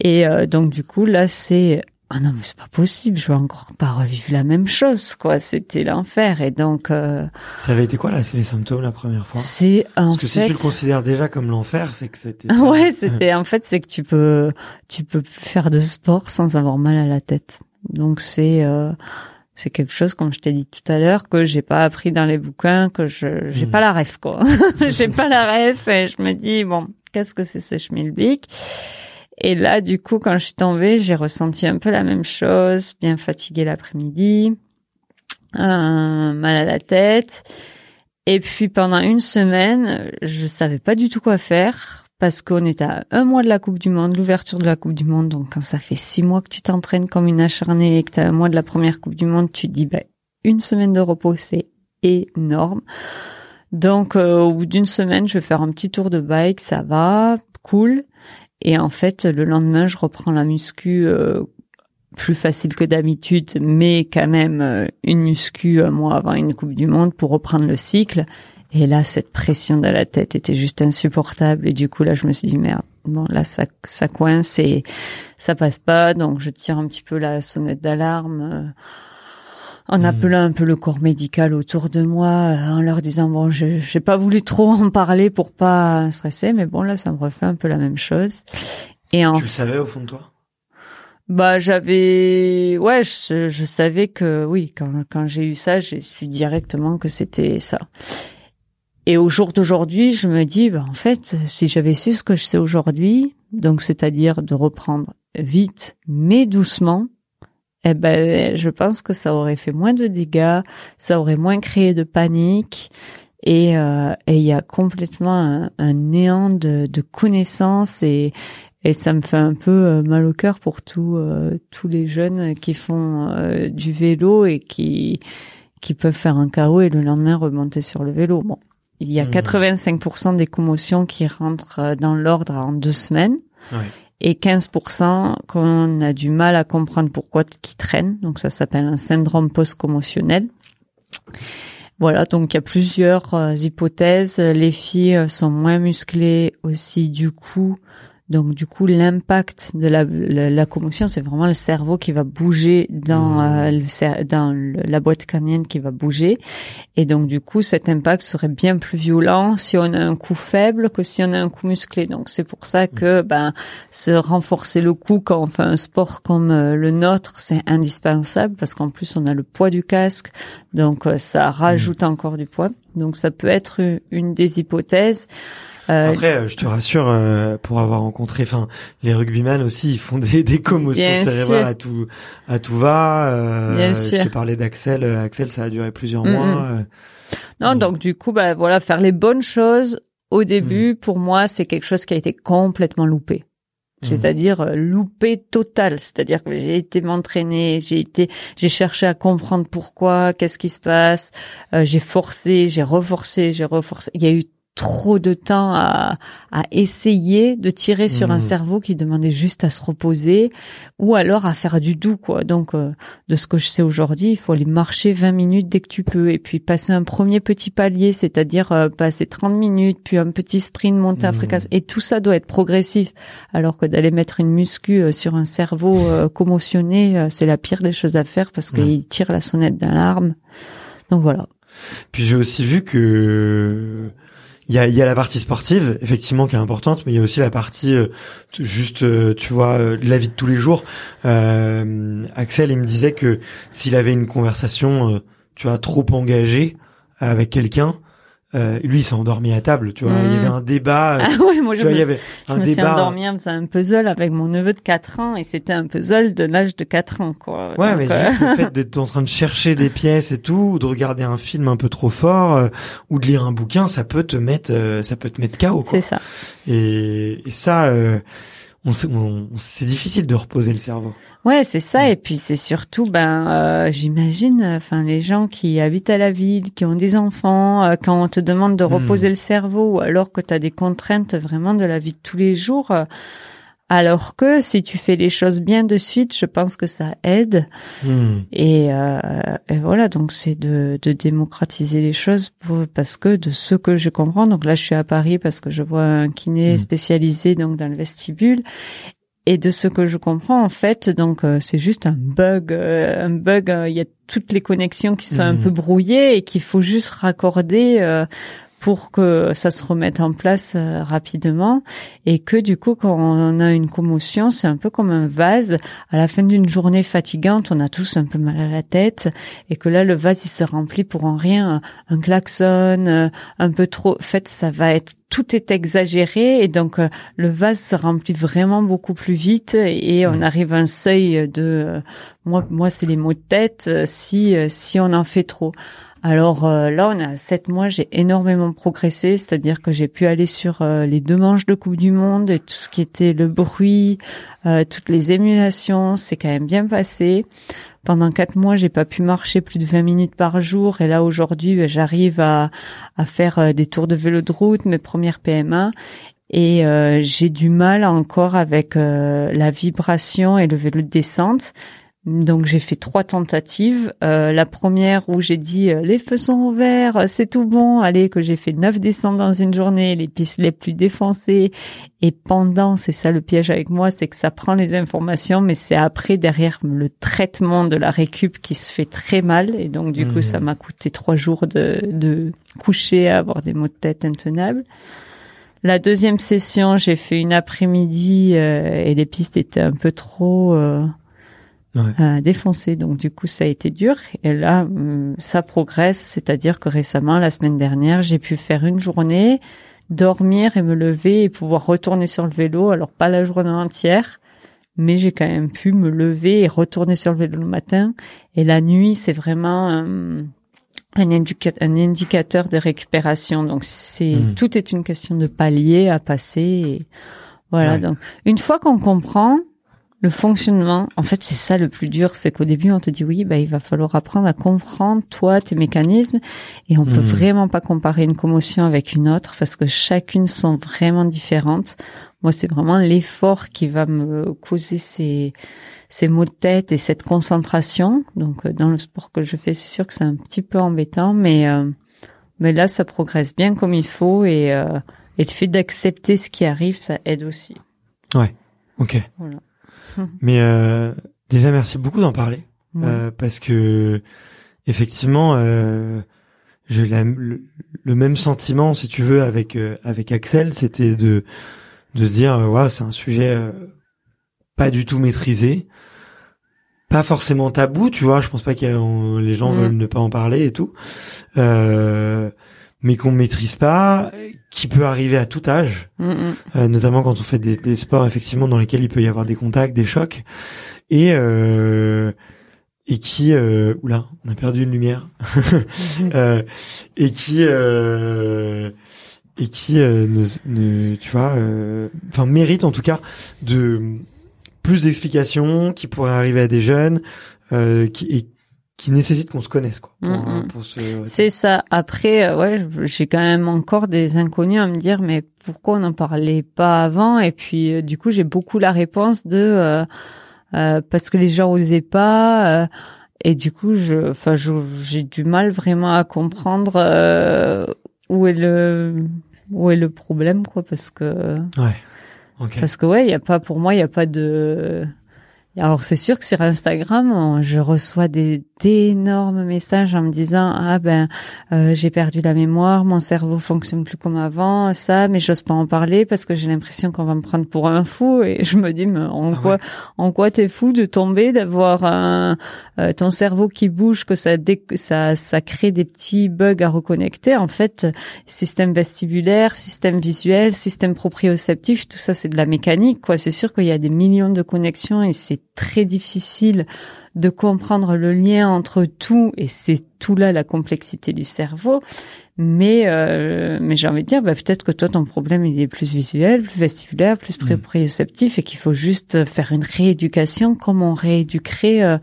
S2: Et euh, donc du coup là, c'est ah non mais c'est pas possible. Je vais encore pas revivre la même chose quoi. C'était l'enfer. Et donc euh,
S1: Ça avait été quoi là, c'est les symptômes la première fois?
S2: C'est en
S1: Parce que si tu le considères déjà comme l'enfer, c'est que c'était.
S2: ouais, c'était en fait c'est que tu peux tu peux faire de sport sans avoir mal à la tête. Donc c'est euh, c'est quelque chose comme je t'ai dit tout à l'heure que j'ai pas appris dans les bouquins que je j'ai
S1: Hmm.
S2: pas la ref quoi. j'ai pas la ref et je me dis bon, qu'est-ce que c'est ce schmilblick? Et là du coup quand je suis tombée, j'ai ressenti un peu la même chose, bien fatiguée l'après-midi, euh, mal à la tête. Et puis pendant une semaine, je savais pas du tout quoi faire parce qu'on était à un mois de la Coupe du Monde, l'ouverture de la Coupe du Monde. Donc quand ça fait six mois que tu t'entraînes comme une acharnée et que tu as un mois de la première Coupe du Monde, tu dis bah, une semaine de repos, c'est énorme. Donc euh, au bout d'une semaine, je vais faire un petit tour de bike, ça va, cool. Et en fait, le lendemain, je reprends la muscu euh, plus facile que d'habitude, mais quand même euh, une muscu un mois avant une Coupe du Monde pour reprendre le cycle. Et là, cette pression dans la tête était juste insupportable. Et du coup, là, je me suis dit, merde, bon, là, ça, ça coince et ça passe pas. Donc, je tire un petit peu la sonnette d'alarme euh, en
S1: Mhm.
S2: appelant un peu le corps médical autour de moi, euh, en leur disant, bon, je j'ai pas voulu trop en parler pour pas stresser, mais bon, là, ça me refait un peu la même chose. Et en
S1: Tu le savais au fond de toi?
S2: Bah j'avais ouais je, je savais que oui quand quand j'ai eu ça j'ai su directement que c'était ça. Et au jour d'aujourd'hui, je me dis bah en fait si j'avais su ce que je sais aujourd'hui, donc c'est-à-dire de reprendre vite mais doucement, eh ben je pense que ça aurait fait moins de dégâts, ça aurait moins créé de panique et euh, il y a complètement un, un néant de, de connaissances et et ça me fait un peu euh, mal au cœur pour tous euh, tous les jeunes qui font euh, du vélo et qui qui peuvent faire un chaos et le lendemain remonter sur le vélo. Bon, il y a 85% mmh. des commotions qui rentrent dans l'ordre en deux semaines. Et 15% qu'on a du mal à comprendre pourquoi qui traînent. Donc ça s'appelle un syndrome post-commotionnel. Voilà, donc il y a plusieurs hypothèses. Les filles sont moins musclées aussi du coup donc du coup, l'impact de la, la, commotion, c'est vraiment le cerveau qui va bouger dans mmh. euh, le, dans la boîte crânienne qui va bouger. Et donc du coup, cet impact serait bien plus violent si on a un coup faible que si on a un coup musclé. Donc c'est pour ça que mmh. ben se renforcer le coup quand on fait un sport comme euh, le nôtre, c'est indispensable parce qu'en plus on a le poids du casque, donc euh, ça rajoute encore du poids. Donc ça peut être une des hypothèses.
S1: Euh, Après, euh, je te rassure, euh, pour avoir rencontré, enfin, les rugbyman aussi, ils font des, des commotions cérébrales à tout, à tout va. Bien je te parlais d'Axel. Axel, ça a duré plusieurs mois.
S2: non, donc du coup, bah voilà, faire les bonnes choses au début, mm. pour moi, c'est quelque chose qui a été complètement loupé. Mm. C'est-à-dire loupé total. C'est-à-dire que j'ai été m'entraîner, j'ai été, j'ai cherché à comprendre pourquoi, qu'est-ce qui se passe, j'ai forcé, j'ai reforcé, j'ai reforcé. Il y a eu trop de temps à, à essayer de tirer sur un mmh. cerveau qui demandait juste à se reposer ou alors à faire du doux quoi. Donc euh, de ce que je sais aujourd'hui, il faut aller marcher 20 minutes dès que tu peux et puis passer un premier petit palier, c'est-à-dire euh, passer 30 minutes puis un petit sprint monter à mmh. fréquence et tout ça doit être progressif alors que d'aller mettre une muscu euh, sur un cerveau commotionné, c'est la pire des choses à faire parce qu'il tire la sonnette d'alarme. Donc voilà.
S1: Puis j'ai aussi vu que il y a, la partie sportive effectivement qui est importante mais il y a aussi la partie euh, juste euh, tu vois euh, la vie de tous les jours. Axel il me disait que s'il avait une conversation tu vois trop engagée avec quelqu'un euh, lui, il s'est endormi à table, tu vois. Il y avait mmh. un débat.
S2: Ah ouais, moi je, me, il y avait un je me suis endormi en faisant un puzzle avec mon neveu de 4 ans et c'était un puzzle de l'âge de 4 ans, quoi.
S1: Ouais, mais juste le fait d'être en train de chercher des pièces et tout, ou de regarder un film un peu trop fort, euh, ou de lire un bouquin, ça peut te mettre, euh, ça peut te mettre KO, quoi.
S2: C'est ça.
S1: Et, et ça, c'est difficile de reposer le cerveau.
S2: Ouais, c'est ça. Et puis c'est surtout, ben, euh, j'imagine, enfin, les gens qui habitent à la ville, qui ont des enfants, euh, quand on te demande de mm. reposer le cerveau, alors que tu as des contraintes vraiment de la vie de tous les jours. Euh, alors que si tu fais les choses bien de suite, je pense que ça aide. Hmm. Et, euh, et, voilà, donc c'est de, de, démocratiser les choses pour, parce que de ce que je comprends, donc là je suis à Paris parce que je vois un kiné hmm. spécialisé donc dans le vestibule. Et de ce que je comprends, en fait, donc euh, c'est juste un bug, euh, un bug. Il y a toutes les connexions qui sont un hmm. peu brouillées et qu'il faut juste raccorder pour que ça se remette en place euh, rapidement. Et que du coup quand on a une commotion c'est un peu comme un vase. À la fin d'une journée fatigante on a tous un peu mal à la tête. Et que là le vase il se remplit pour en rien. Un klaxon euh, un peu trop. En fait ça va être tout est exagéré. Et donc euh, le vase se remplit vraiment beaucoup plus vite. Et on arrive à un seuil de moi moi c'est les mots de tête si si on en fait trop alors euh, là, on a sept mois, j'ai énormément progressé, c'est-à-dire que j'ai pu aller sur euh, les deux manches de Coupe du Monde et tout ce qui était le bruit, euh, toutes les émulations, c'est quand même bien passé. Pendant quatre mois, j'ai pas pu marcher plus de 20 minutes par jour et là aujourd'hui, ben, j'arrive à, à faire des tours de vélo de route, mes premières PMA et j'ai du mal encore avec la vibration et le vélo de descente. Donc j'ai fait trois tentatives. Euh, la première où j'ai dit euh, les feux sont ouverts, c'est tout bon. Allez que j'ai fait neuf descentes dans une journée, les pistes les plus défoncées. Et pendant, c'est ça le piège avec moi, c'est que ça prend les informations, mais c'est après derrière le traitement de la récup qui se fait très mal. Et donc du coup, ça mmh. m'a coûté trois jours de, de coucher à avoir des maux de tête intenables. La deuxième session, j'ai fait une après-midi euh, et les pistes étaient un peu trop euh,
S1: Ouais.
S2: euh, défoncées, donc du coup ça a été dur. Et là, hum, ça progresse, c'est-à-dire que récemment, la semaine dernière, j'ai pu faire une journée, dormir et me lever et pouvoir retourner sur le vélo. Alors pas la journée entière, mais j'ai quand même pu me lever et retourner sur le vélo le matin. Et la nuit, c'est vraiment hum, un, indica- un indicateur de récupération. Donc c'est
S1: Mhm.
S2: tout est une question de palier à passer. Et voilà.
S1: Ouais.
S2: Donc une fois qu'on comprend le fonctionnement, en fait, c'est ça le plus dur, c'est qu'au début, on te dit oui, bah, il va falloir apprendre à comprendre toi, tes mécanismes, et on peut
S1: Mhm.
S2: vraiment pas comparer une commotion avec une autre parce que chacune sont vraiment différentes. Moi, c'est vraiment l'effort qui va me causer ces, ces maux de tête et cette concentration. Donc, euh, dans le sport que je fais, c'est sûr que c'est un petit peu embêtant, mais, euh, mais là, ça progresse bien comme il faut et, euh, et le fait d'accepter ce qui arrive, ça aide aussi.
S1: Ok.
S2: Voilà.
S1: Mais euh, déjà, merci beaucoup d'en parler.
S2: Ouais.
S1: Euh, parce que effectivement euh, j'ai le, le même sentiment si tu veux avec euh, avec Axel c'était de de se dire euh, ouais c'est un sujet euh, pas du tout maîtrisé pas forcément tabou tu vois je pense pas que les gens
S2: Mhm.
S1: veulent ne pas en parler et tout euh, mais qu'on maîtrise pas qui peut arriver à tout âge.
S2: Mm, mm.
S1: euh, notamment quand on fait des, des sports effectivement dans lesquels il peut y avoir des contacts, des chocs, et euh, et qui euh, oula, on a perdu une lumière, euh, et qui euh, et qui euh, ne, ne- tu vois, euh, enfin mérite en tout cas de plus d'explications, qui pourraient arriver à des jeunes, euh, qui et qui nécessitent qu'on se connaisse quoi, pour,
S2: Mm, mm.
S1: pour se
S2: C'est ça. Après, euh, ouais, j'ai quand même encore des inconnus à me dire, mais pourquoi on n'en parlait pas avant? Et puis, euh, du coup, j'ai beaucoup la réponse de euh, euh, parce que les gens osaient pas. euh, et du coup, je, enfin, j'ai du mal vraiment à comprendre euh, où est le où est le problème, quoi, parce que
S1: ouais, ok,
S2: parce que ouais, il y a pas pour moi, il y a pas de. Alors c'est sûr que sur Instagram, on- je reçois des d'énormes messages en me disant ah ben euh, j'ai perdu la mémoire, mon cerveau fonctionne plus comme avant, ça, mais j'ose pas en parler parce que j'ai l'impression qu'on va me prendre pour un fou et je me dis mais en
S1: Ah
S2: quoi
S1: ouais.
S2: en quoi t'es fou de tomber, d'avoir un euh, ton cerveau qui bouge, que ça ça ça crée des petits bugs à reconnecter? En fait, système vestibulaire, système visuel, système proprioceptif, tout ça c'est de la mécanique quoi. C'est sûr qu'il y a des millions de connexions et c'est très difficile de comprendre le lien entre tout et c'est tout là la complexité du cerveau. Mais euh, mais j'ai envie de dire bah, peut-être que toi ton problème il est plus visuel, plus vestibulaire, plus
S1: Mm.
S2: proprioceptif et qu'il faut juste faire une rééducation comme on rééduquerait euh,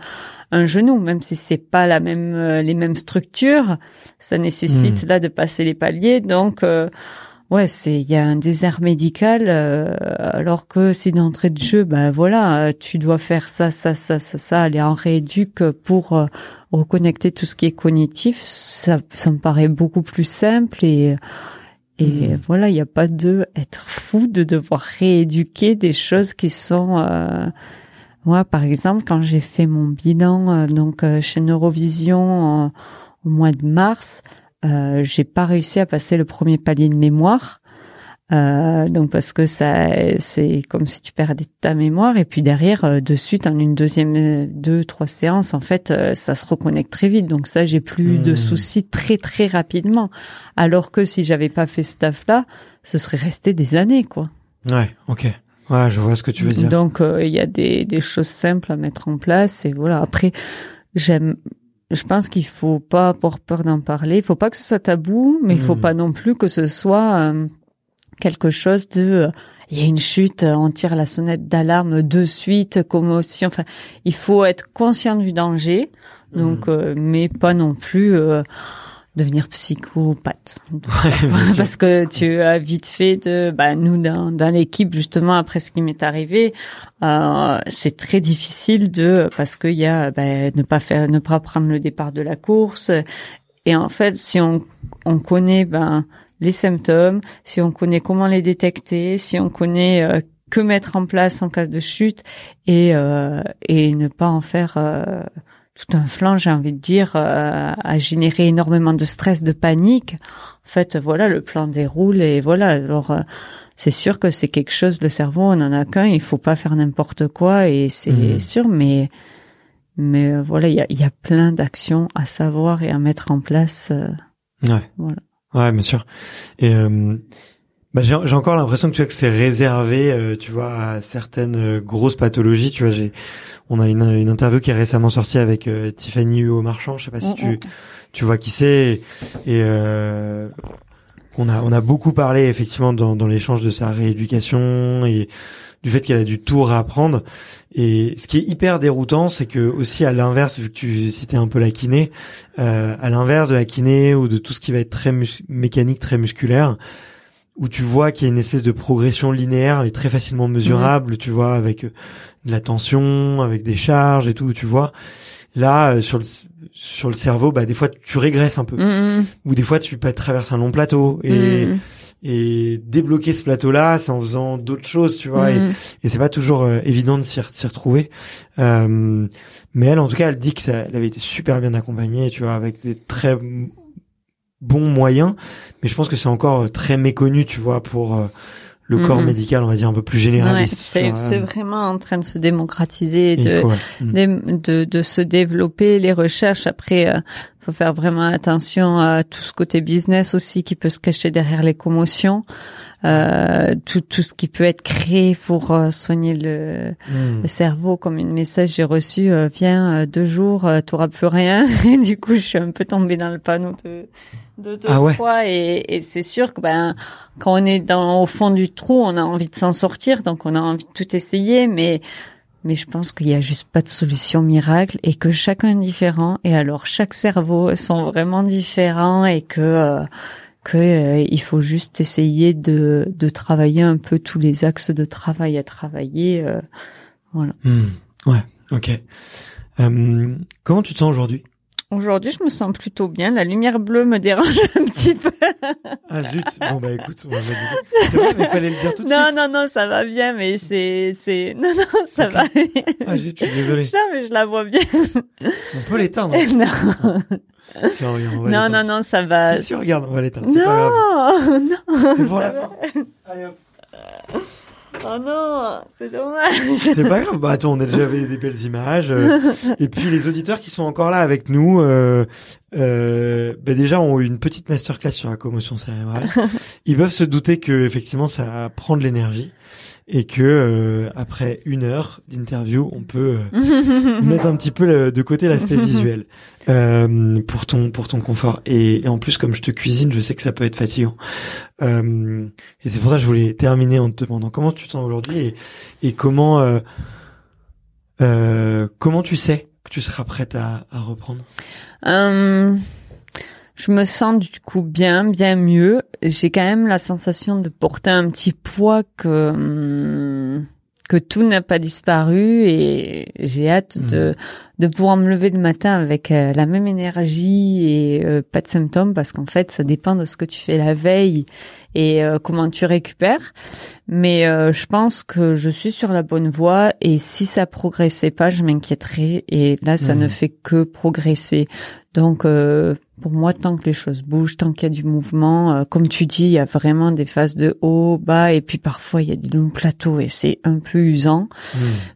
S2: un genou, même si c'est pas la même euh, les mêmes structures, ça nécessite là de passer les paliers. Donc euh, ouais, c'est il y a un désert médical euh, alors que si d'entrée de jeu, ben voilà, euh, tu dois faire ça, ça, ça, ça, ça, aller en rééduque pour euh, reconnecter tout ce qui est cognitif. Ça, ça me paraît beaucoup plus simple et et
S1: Mhm.
S2: voilà, il n'y a pas de être fou de devoir rééduquer des choses qui sont euh, moi, par exemple, quand j'ai fait mon bilan euh, donc euh, chez Neurovision au mois de mars, euh, j'ai pas réussi à passer le premier palier de mémoire. Euh, donc parce que ça, c'est comme si tu perdais ta mémoire et puis derrière, euh, de suite en une deuxième, euh, deux, trois séances, en fait, ça se reconnecte très vite. Donc ça, j'ai plus de
S1: Mmh.
S2: soucis très très rapidement. Alors que si j'avais pas fait ce taf-là, ce serait resté des années, quoi.
S1: ouais, ok, ouais, je vois ce que tu veux dire.
S2: Donc euh, il y a des, des choses simples à mettre en place et voilà. Après, j'aime, je pense qu'il faut pas avoir peur d'en parler. Il faut pas que ce soit tabou, mais il faut
S1: Mm.
S2: pas non plus que ce soit euh, quelque chose de. euh, il y a une chute, euh, on tire la sonnette d'alarme de suite, commotion. Enfin, il faut être conscient du danger. Donc, euh, mais pas non plus euh, devenir psychopathe.
S1: Ouais.
S2: Parce que tu as vite fait de, bah, nous dans, dans l'équipe justement après ce qui m'est arrivé, euh, c'est très difficile de parce qu'il y a bah, ne pas faire, ne pas prendre le départ de la course. Et en fait, si on on connaît ben les symptômes, si on connaît comment les détecter, si on connaît euh, que mettre en place en cas de chute et euh, et ne pas en faire euh, tout un flanc, j'ai envie de dire, euh, à générer énormément de stress, de panique. en fait, voilà, le plan déroule et voilà. Alors, euh, c'est sûr que c'est quelque chose. Le cerveau, on en a qu'un. Il faut pas faire n'importe quoi et c'est
S1: Mhm.
S2: sûr, mais mais euh, voilà, il y a, y a plein d'actions à savoir et à mettre en place. euh,
S1: Ouais.
S2: Voilà.
S1: Ouais, bien sûr. Et euh, bah, j'ai j'ai encore l'impression que tu vois que c'est réservé, euh, tu vois, à certaines euh, grosses pathologies. Tu vois, j'ai on a une, une interview qui est récemment sortie avec euh, Tiffany Huot Marchand. Je sais pas si
S2: Mm,
S1: tu
S2: mm.
S1: tu vois qui c'est. Et euh, on a on a beaucoup parlé effectivement dans dans l'échange de sa rééducation et du fait qu'elle a du tout réapprendre. Et ce qui est hyper déroutant, c'est que aussi à l'inverse, vu que tu citais un peu la kiné, euh, à l'inverse de la kiné ou de tout ce qui va être très mus- mécanique, très musculaire, où tu vois qu'il y a une espèce de progression linéaire et très facilement mesurable, tu vois, avec euh, de la tension, avec des charges et tout, tu vois. Là, euh, sur le sur le cerveau, bah des fois tu régresses un peu,
S2: Mm,
S1: ou des fois tu peux traverser un long plateau et
S2: mm,
S1: et débloquer ce plateau-là, c'est en faisant d'autres choses, tu vois. Et, et c'est pas toujours euh, évident de s'y re- s'y retrouver. Euh, mais elle, en tout cas, elle dit que ça, elle avait été super bien accompagnée, tu vois, avec des très bons moyens. Mais je pense que c'est encore euh, très méconnu, tu vois, pour euh, le corps
S2: Mhm.
S1: médical, on va dire un peu plus
S2: Ouais,
S1: généraliste. vois.
S2: c'est vraiment en train de se démocratiser, de,
S1: faut, ouais. Mm.
S2: de, de, de se développer les recherches. Après, euh, faut faire vraiment attention à tout ce côté business aussi qui peut se cacher derrière les commotions, euh, tout, tout ce qui peut être créé pour euh, soigner le,
S1: Mm.
S2: le cerveau. Comme une message j'ai reçu, euh, viens euh, deux jours, euh, t'auras plus rien. Et du coup, je suis un peu tombée dans le panneau de de deux
S1: Ah ouais.
S2: trois et, et c'est sûr que ben quand on est dans au fond du trou, on a envie de s'en sortir, donc on a envie de tout essayer, mais mais je pense qu'il y a juste pas de solution miracle et que chacun est différent et alors chaque cerveau sont vraiment différents et que euh, que euh, il faut juste essayer de de travailler un peu tous les axes de travail à travailler. euh, voilà.
S1: Mm. Ouais, ok. Euh, comment tu te sens aujourd'hui?
S2: Aujourd'hui, je me sens plutôt bien. La lumière bleue me dérange un petit peu.
S1: Ah zut Bon bah écoute, on va mettre- c'est vrai, mais il fallait le dire tout de
S2: Non,
S1: suite.
S2: non, non, ça va bien, mais c'est, c'est, non, non, ça va.
S1: Ah zut, je suis désolé.
S2: Non, mais je la vois bien.
S1: On peut l'éteindre.
S2: non,
S1: Tiens, regarde, on va
S2: non, non, non, ça va.
S1: Si, si, regarde, on va l'éteindre. C'est pas grave.
S2: Non, non.
S1: C'est pour la
S2: va.
S1: fin. Allez hop.
S2: Oh non, c'est dommage.
S1: C'est pas grave. Bah attends, on a déjà des belles images. euh, et puis les auditeurs qui sont encore là avec nous, euh, euh, bah déjà ont eu une petite masterclass sur la commotion cérébrale. Ils peuvent se douter que effectivement ça prend de l'énergie et que euh, après une heure d'interview, on peut euh, mettre un petit peu le- de côté l'aspect visuel euh, pour ton pour ton confort. Et, et en plus, comme je te cuisine, je sais que ça peut être fatigant. Euh, et c'est pour ça que je voulais terminer en te demandant comment tu te sens aujourd'hui et, et comment euh, euh, comment tu sais tu seras prête à, reprendre?
S2: Euh, je me sens du coup bien, bien mieux. J'ai quand même la sensation de porter un petit poids que hum, que tout n'a pas disparu et j'ai hâte de de pouvoir me lever le matin avec euh, la même énergie et euh, pas de symptômes parce qu'en fait ça dépend de ce que tu fais la veille et euh, comment tu récupères. Mais euh, je pense que je suis sur la bonne voie et si ça progressait pas, je m'inquiéterais et là ça ne fait que progresser. Donc euh, pour moi, tant que les choses bougent, tant qu'il y a du mouvement, euh, comme tu dis, il y a vraiment des phases de haut, bas et puis parfois il y a des longs plateaux et c'est un peu usant.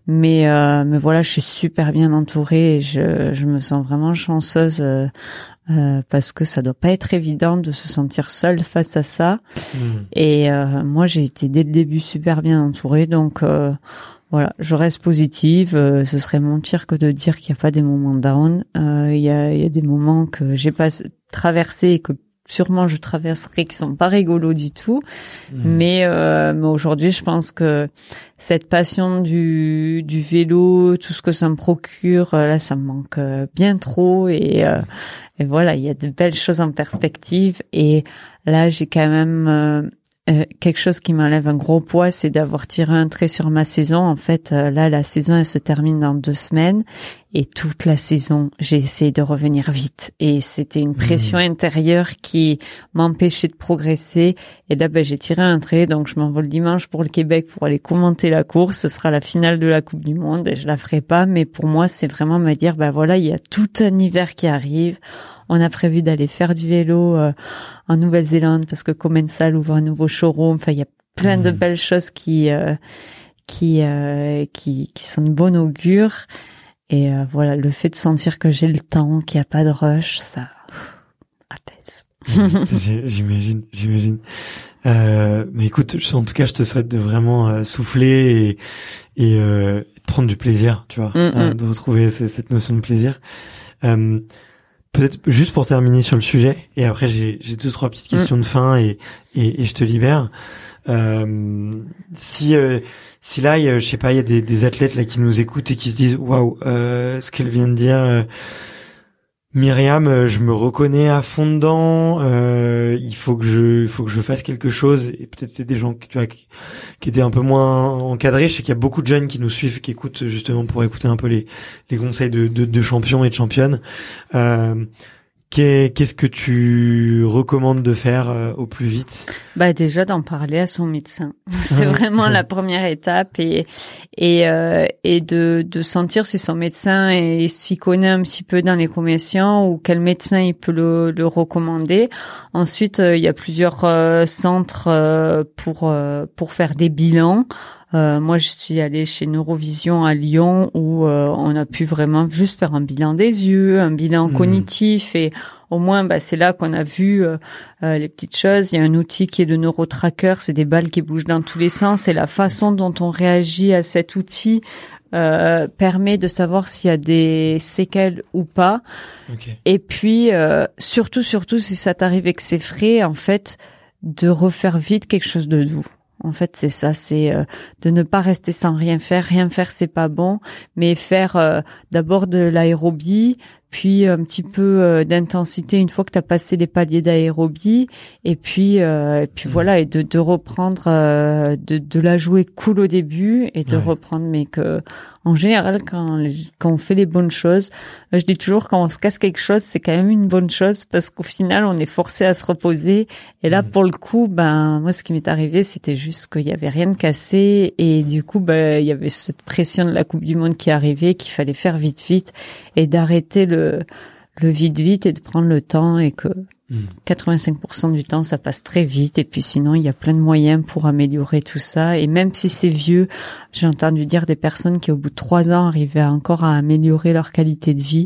S2: Mais euh, mais voilà, je suis super bien entourée et je je me sens vraiment chanceuse. euh, euh, parce que ça doit pas être évident de se sentir seule face à ça.
S1: Mm.
S2: Et euh, moi, j'ai été dès le début super bien entourée, donc euh, voilà, je reste positive. Euh, ce serait mentir que de dire qu'il n'y a pas des moments down. Euh, Il y, a, y a des moments que j'ai pas traversés et que sûrement je traverserai qui sont pas rigolos du tout.
S1: Mm.
S2: Mais, euh, mais aujourd'hui, je pense que cette passion du, du vélo, tout ce que ça me procure, euh, là, ça me manque euh, bien trop. Et, euh, et voilà, il y a de belles choses en perspective. Et là, j'ai quand même euh, quelque chose qui m'enlève un gros poids, c'est d'avoir tiré un trait sur ma saison. En fait, euh, là, la saison, elle se termine dans deux semaines. Et toute la saison, j'ai essayé de revenir vite. Et c'était une pression intérieure qui m'empêchait de progresser. Et là, ben, j'ai tiré un trait. Donc, je m'envole dimanche pour le Québec pour aller commenter la course. Ce sera la finale de la Coupe du Monde et je la ferai pas. Mais pour moi, c'est vraiment me dire, ben voilà, il y a tout un hiver qui arrive. On a prévu d'aller faire du vélo euh, en Nouvelle-Zélande parce que Commensal ouvre un nouveau showroom. Enfin, il y a plein de
S1: Mhm.
S2: belles choses qui euh, qui, euh, qui qui sont de bon augure. Et euh, voilà, le fait de sentir que j'ai le temps, qu'il n'y a pas de rush, ça apaise.
S1: J'ai- j'imagine, j'imagine. Euh, mais écoute, en tout cas, je te souhaite de vraiment souffler et, et euh, prendre du plaisir, tu vois,
S2: Mm,
S1: euh,
S2: mm.
S1: de retrouver ce- cette notion de plaisir. Euh, Peut-être juste pour terminer sur le sujet, et après j'ai j'ai deux trois petites
S2: Mm.
S1: questions de fin et, et, et je te libère. Euh, si euh, si là, il je sais pas, il y a des, des athlètes là qui nous écoutent et qui se disent waouh, euh, ce qu'elle vient de dire. Myriam, euh, je me reconnais à fond dedans. euh, il faut que je, il faut que je fasse quelque chose. Et peut-être c'est des gens qui, tu vois, qui, étaient un peu moins encadrés. Je sais qu'il y a beaucoup de jeunes qui nous suivent, qui écoutent justement pour écouter un peu les, les conseils de, de, champions et de championnes. Euh, Qu'est-ce que tu recommandes de faire euh, au plus vite?
S2: Bah déjà d'en parler à son médecin. C'est vraiment la première étape et et euh, et de de sentir si son médecin s'y connaît un petit peu dans les commissions ou quel médecin il peut le, le recommander. Ensuite, euh, il y a plusieurs euh, centres euh, pour euh, pour faire des bilans. Euh, moi, je suis allée chez Neurovision à Lyon où euh, on a pu vraiment juste faire un bilan des yeux, un bilan
S1: Mhm.
S2: cognitif et au moins, bah, c'est là qu'on a vu euh, euh, les petites choses. Il y a un outil qui est le neurotracker, c'est des balles qui bougent dans tous les sens et la façon dont on réagit à cet outil euh, permet de savoir s'il y a des séquelles ou pas.
S1: Ok.
S2: Et puis, euh, surtout, surtout, si ça t'arrive et que c'est frais, en fait, de refaire vite quelque chose de doux. En fait, c'est ça, c'est euh, de ne pas rester sans rien faire. Rien faire, c'est pas bon, mais faire euh, d'abord de l'aérobie, puis un petit peu euh, d'intensité une fois que tu as passé les paliers d'aérobie, et puis euh, et puis
S1: Mhm.
S2: voilà, et de, de reprendre, euh, de, de la jouer cool au début et de
S1: Ouais.
S2: reprendre, mais que en général, quand, quand on fait les bonnes choses, je dis toujours quand on se casse quelque chose, c'est quand même une bonne chose parce qu'au final, on est forcé à se reposer. Et là,
S1: Mhm.
S2: pour le coup, ben moi, ce qui m'est arrivé, c'était juste qu'il y avait rien de cassé et du coup, ben il y avait cette pression de la Coupe du Monde qui arrivait, qu'il fallait faire vite, vite et d'arrêter le le vite, vite et de prendre le temps et que
S1: Mhm.
S2: 85% du temps, ça passe très vite. Et puis sinon, il y a plein de moyens pour améliorer tout ça. Et même si c'est vieux, j'ai entendu dire des personnes qui, au bout de trois ans, arrivaient encore à améliorer leur qualité de vie.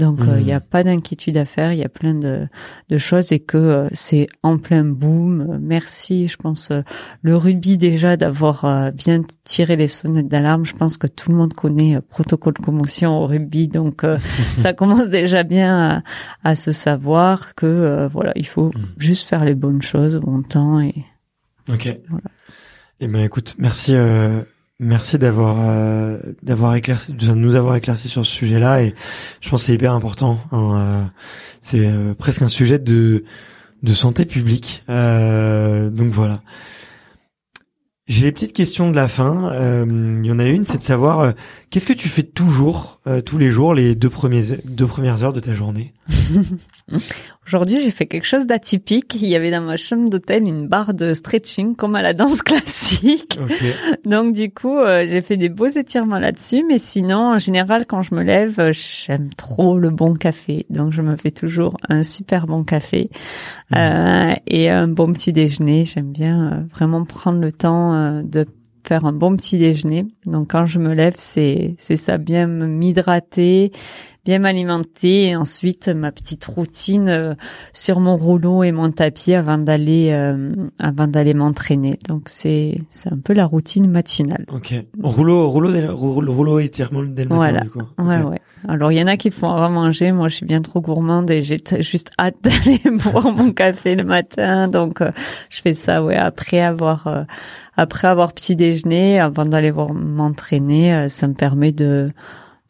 S2: Donc, euh, il
S1: Mhm.
S2: n'y a pas d'inquiétude à faire. Il y a plein de, de choses et que euh, c'est en plein boom. Merci, je pense, euh, le rugby déjà d'avoir euh, bien tiré les sonnettes d'alarme. Je pense que tout le monde connaît euh, protocole commotion au rugby. Donc, euh, ça commence déjà bien à, à se savoir que euh, voilà, il faut
S1: Mhm.
S2: juste faire les bonnes choses au bon temps et
S1: Ok.
S2: Voilà.
S1: Eh ben écoute, merci, euh, merci d'avoir euh, d'avoir éclairci, de nous avoir éclairci sur ce sujet-là et je pense que c'est hyper important. hein, euh, c'est euh, presque un sujet de de santé publique. Euh, donc voilà. J'ai les petites questions de la fin. Euh, Il y en a une, c'est de savoir qu'est-ce que tu fais toujours, tous les jours, les deux premiers deux premières heures de ta journée?
S2: Aujourd'hui, j'ai fait quelque chose d'atypique. Il y avait dans ma chambre d'hôtel une barre de stretching comme à la danse classique. Donc du coup, euh, j'ai fait des beaux étirements là-dessus. Mais sinon, en général, quand je me lève, euh, j'aime trop le bon café. Donc je me fais toujours un super bon café euh, et un bon petit déjeuner. J'aime bien euh, vraiment prendre le temps de faire un bon petit déjeuner. Donc quand je me lève, c'est c'est ça, bien m'hydrater, bien m'alimenter et ensuite ma petite routine euh, sur mon rouleau et mon tapis avant d'aller euh, avant d'aller m'entraîner. Donc c'est c'est un peu la routine matinale.
S1: Ok. Rouleau rouleau rouleau, rouleau étirement dès le matin
S2: Voilà.
S1: du coup.
S2: Ouais, ouais. Alors, il y en a qui font avant manger. Moi, je suis bien trop gourmande et j'ai juste hâte d'aller boire mon café le matin. Donc, euh, je fais ça, ouais, après avoir, euh, après avoir petit déjeuner, avant d'aller m'entraîner, euh, ça me permet de,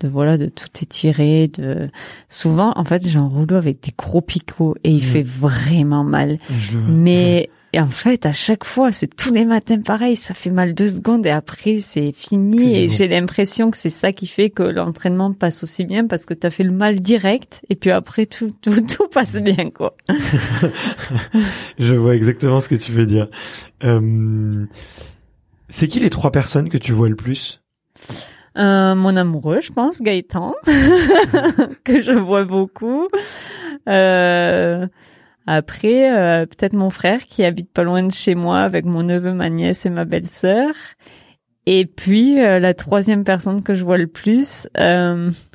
S2: de voilà, de tout étirer. De souvent, en fait, j'ai un rouleau avec des gros picots et il
S1: Mhm.
S2: fait vraiment mal.
S1: Je le-
S2: Mais et en fait, à chaque fois, c'est tous les matins pareil, ça fait mal deux secondes et après c'est fini. Et
S1: bon.
S2: j'ai l'impression que c'est ça qui fait que l'entraînement passe aussi bien parce que t'as fait le mal direct et puis après tout tout, tout passe bien quoi.
S1: Je vois exactement ce que tu veux dire. Euh, c'est qui les trois personnes que tu vois le plus?
S2: Euh, mon amoureux, je pense, Gaëtan, que je vois beaucoup. Euh, après, euh, peut-être mon frère qui habite pas loin de chez moi avec mon neveu, ma nièce et ma belle-sœur. Et puis euh, la troisième personne que je vois le plus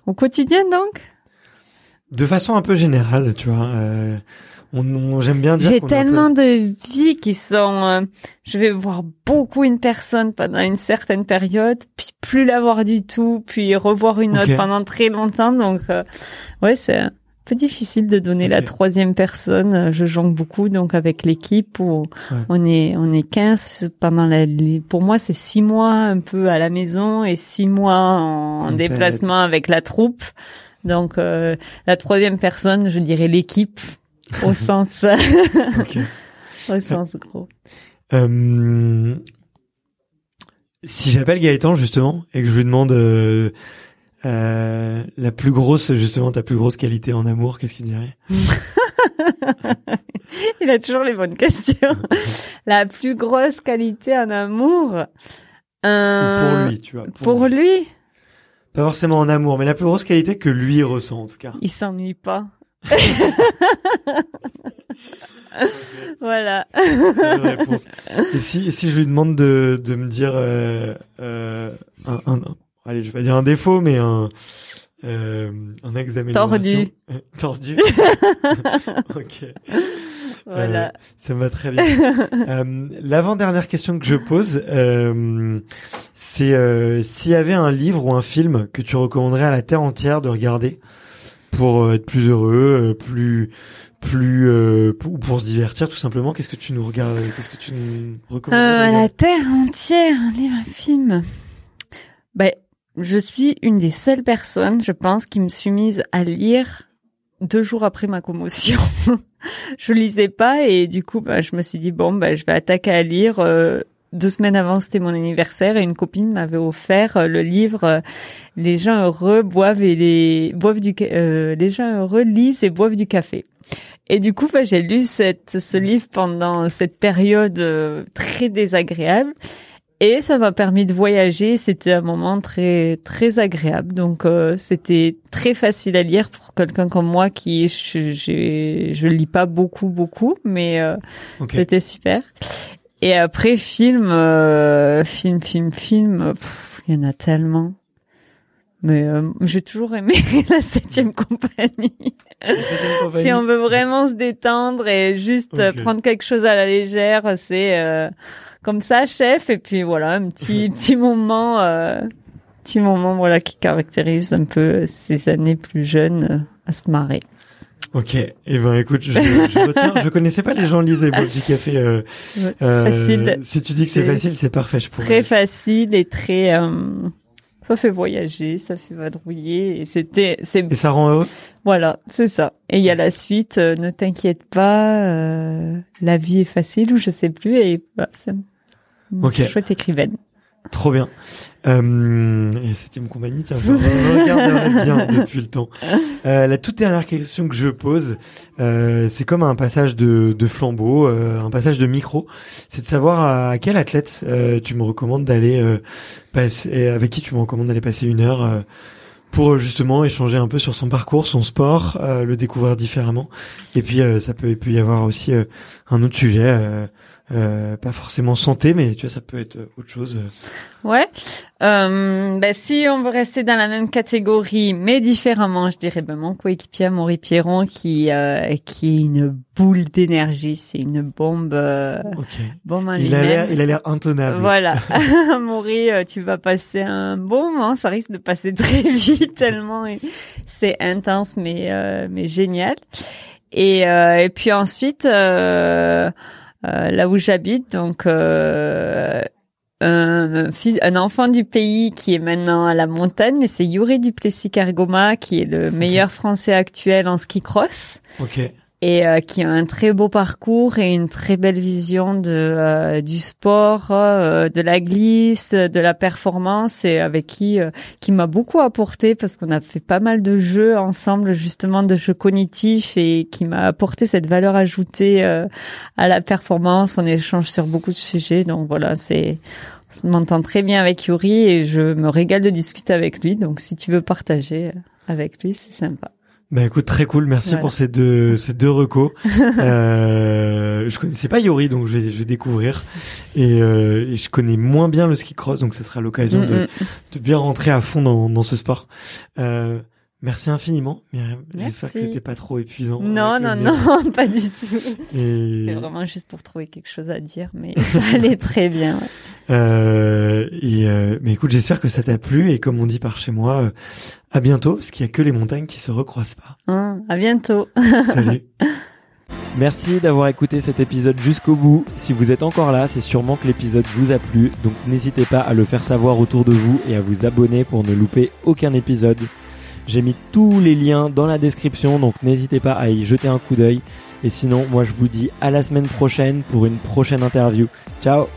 S2: au quotidien donc?
S1: De façon un peu générale, tu vois. On, on- j'aime bien dire.
S2: J'ai
S1: peu-
S2: tellement de vies qui sont. euh, je vais voir beaucoup une personne pendant une certaine période, puis plus la voir du tout, puis revoir une autre pendant très longtemps. Donc, euh, ouais, c'est un peu difficile de donner la troisième personne. Euh, Je jongle beaucoup, donc avec l'équipe où
S1: Ouais.
S2: on est on est 15 pendant la. les- pour moi, c'est six mois un peu à la maison et six mois en, en déplacement avec la troupe. Donc, euh, la troisième personne, je dirais l'équipe au sens au sens gros.
S1: Euh, si j'appelle Gaëtan justement et que je lui demande euh, euh, la plus grosse, justement ta plus grosse qualité en amour, qu'est-ce qu'il dirait?
S2: Il a toujours les bonnes questions. La plus grosse qualité en amour.
S1: Ou Pour lui, tu vois.
S2: Pour lui,
S1: Pas forcément en amour, mais la plus grosse qualité que lui ressent en tout cas.
S2: il s'ennuie pas. voilà.
S1: Et si, si je lui demande de, de me dire euh, euh, un, un- allez, je vais pas dire un défaut, mais un euh, un axe d'amélioration.
S2: Tordu.
S1: Euh, Tordu. ok.
S2: Voilà.
S1: Ça me va très bien. Euh, L'avant-dernière question que je pose, euh, c'est euh, s'il y avait un livre ou un film que tu recommanderais à la terre entière de regarder pour euh, être plus heureux, euh, plus plus euh, pour, pour se divertir tout simplement. Qu'est-ce que tu nous regardes Qu'est-ce que tu nous recommandes
S2: Euh, la terre entière, un livre, un film. Ben, je suis une des seules personnes, je pense, qui me suis mise à lire deux jours après ma commotion. je lisais pas et du coup, ben, je me suis dit bon, ben, je vais attaquer à lire. Euh, deux semaines avant, c'était mon anniversaire et une copine m'avait offert euh, le livre euh, Les gens heureux boivent et les boivent du euh, les gens heureux lisent et boivent du café. Et du coup, bah, j'ai lu cette, ce livre pendant cette période euh, très désagréable. Et ça m'a permis de voyager. C'était un moment très très agréable. Donc euh, c'était très facile à lire pour quelqu'un comme moi qui je, j'ai- je lis pas beaucoup beaucoup, mais euh, c'était super. Et après film, euh, film, film, film, il y en a tellement. Mais euh, j'ai toujours aimé la septième compagnie. Si on veut vraiment se détendre et juste euh, prendre quelque chose à la légère, c'est euh, comme ça, chef. Et puis voilà, un petit petit moment, euh, petit moment voilà qui caractérise un peu ces années plus jeunes euh, à se marrer.
S1: Ok. Eh ben écoute, je, je retiens. Je connaissais pas les gens lisent et boivent du café. Euh,
S2: Ouais,
S1: euh,
S2: facile,
S1: Si tu dis que c'est facile, c'est parfait. Je pourrais.
S2: très facile et très. euh, ça fait voyager, ça fait vadrouiller et c'était c'est
S1: Et ça rend heureux.
S2: voilà c'est ça. Et il y a la suite. euh, ne t'inquiète pas, euh, la vie est facile ou je sais plus et voilà, c'est une chouette écrivaine.
S1: Trop bien. Euh, et septième compagnie, tiens, je regarderai bien depuis le temps. Euh, la toute dernière question que je pose, euh, c'est comme un passage de, de flambeau, euh, un passage de micro. C'est de savoir à quel athlète euh, tu me recommandes d'aller euh, passer, et avec qui tu me recommandes d'aller passer une heure euh, pour justement échanger un peu sur son parcours, son sport, euh, le découvrir différemment. Et puis euh, ça peut, il peut y avoir aussi euh, un autre sujet. Euh, pas forcément santé, mais tu vois, ça peut être euh, autre chose.
S2: Ouais. Euh, ben, si on veut rester dans la même catégorie, mais différemment, je dirais ben, mon coéquipier Maury Pierron qui euh, qui est une boule d'énergie, c'est une bombe euh,
S1: Ok.
S2: bombe en
S1: Il a l'air, il a l'air intenable.
S2: Voilà, Maury, euh, tu vas passer un bon moment. Ça risque de passer très vite tellement c'est intense, mais euh, mais génial. Et euh, et puis ensuite, euh, là où j'habite, donc euh, un, fils, un enfant du pays qui est maintenant à la montagne, mais c'est Yuri Duplessis-Cargoma qui est le meilleur Français actuel en ski cross.
S1: Ok.
S2: Et euh, qui a un très beau parcours et une très belle vision de euh, du sport, euh, de la glisse, de la performance et avec qui euh, qui m'a beaucoup apporté parce qu'on a fait pas mal de jeux ensemble justement de jeux cognitifs et qui m'a apporté cette valeur ajoutée euh, à la performance. On échange sur beaucoup de sujets donc voilà c'est on m'entend très bien avec Yuri et je me régale de discuter avec lui donc si tu veux partager euh, avec lui c'est sympa.
S1: Bah écoute, très cool. Merci
S2: Voilà.
S1: pour ces deux ces deux recos. euh, je connaissais pas Yori, donc je vais, je vais découvrir. Et, euh, et je connais moins bien le ski cross, donc ça sera l'occasion
S2: Mm,
S1: de,
S2: mm.
S1: de bien rentrer à fond dans, dans ce sport. Euh, merci infiniment, Myriam. J'espère que c'était pas trop épuisant.
S2: Non, non, non, pas du tout.
S1: Et,
S2: C'était vraiment juste pour trouver quelque chose à dire, mais ça allait très bien. ouais.
S1: Euh, et euh, mais écoute, j'espère que ça t'a plu et comme on dit par chez moi, euh, à bientôt, parce qu'il y a que les montagnes qui se recroisent pas.
S2: Hein, à bientôt.
S1: Salut. Merci d'avoir écouté cet épisode jusqu'au bout. Si vous êtes encore là, c'est sûrement que l'épisode vous a plu, donc n'hésitez pas à le faire savoir autour de vous et à vous abonner pour ne louper aucun épisode. J'ai mis tous les liens dans la description, donc n'hésitez pas à y jeter un coup d'œil. Et sinon, moi je vous dis à la semaine prochaine pour une prochaine interview. Ciao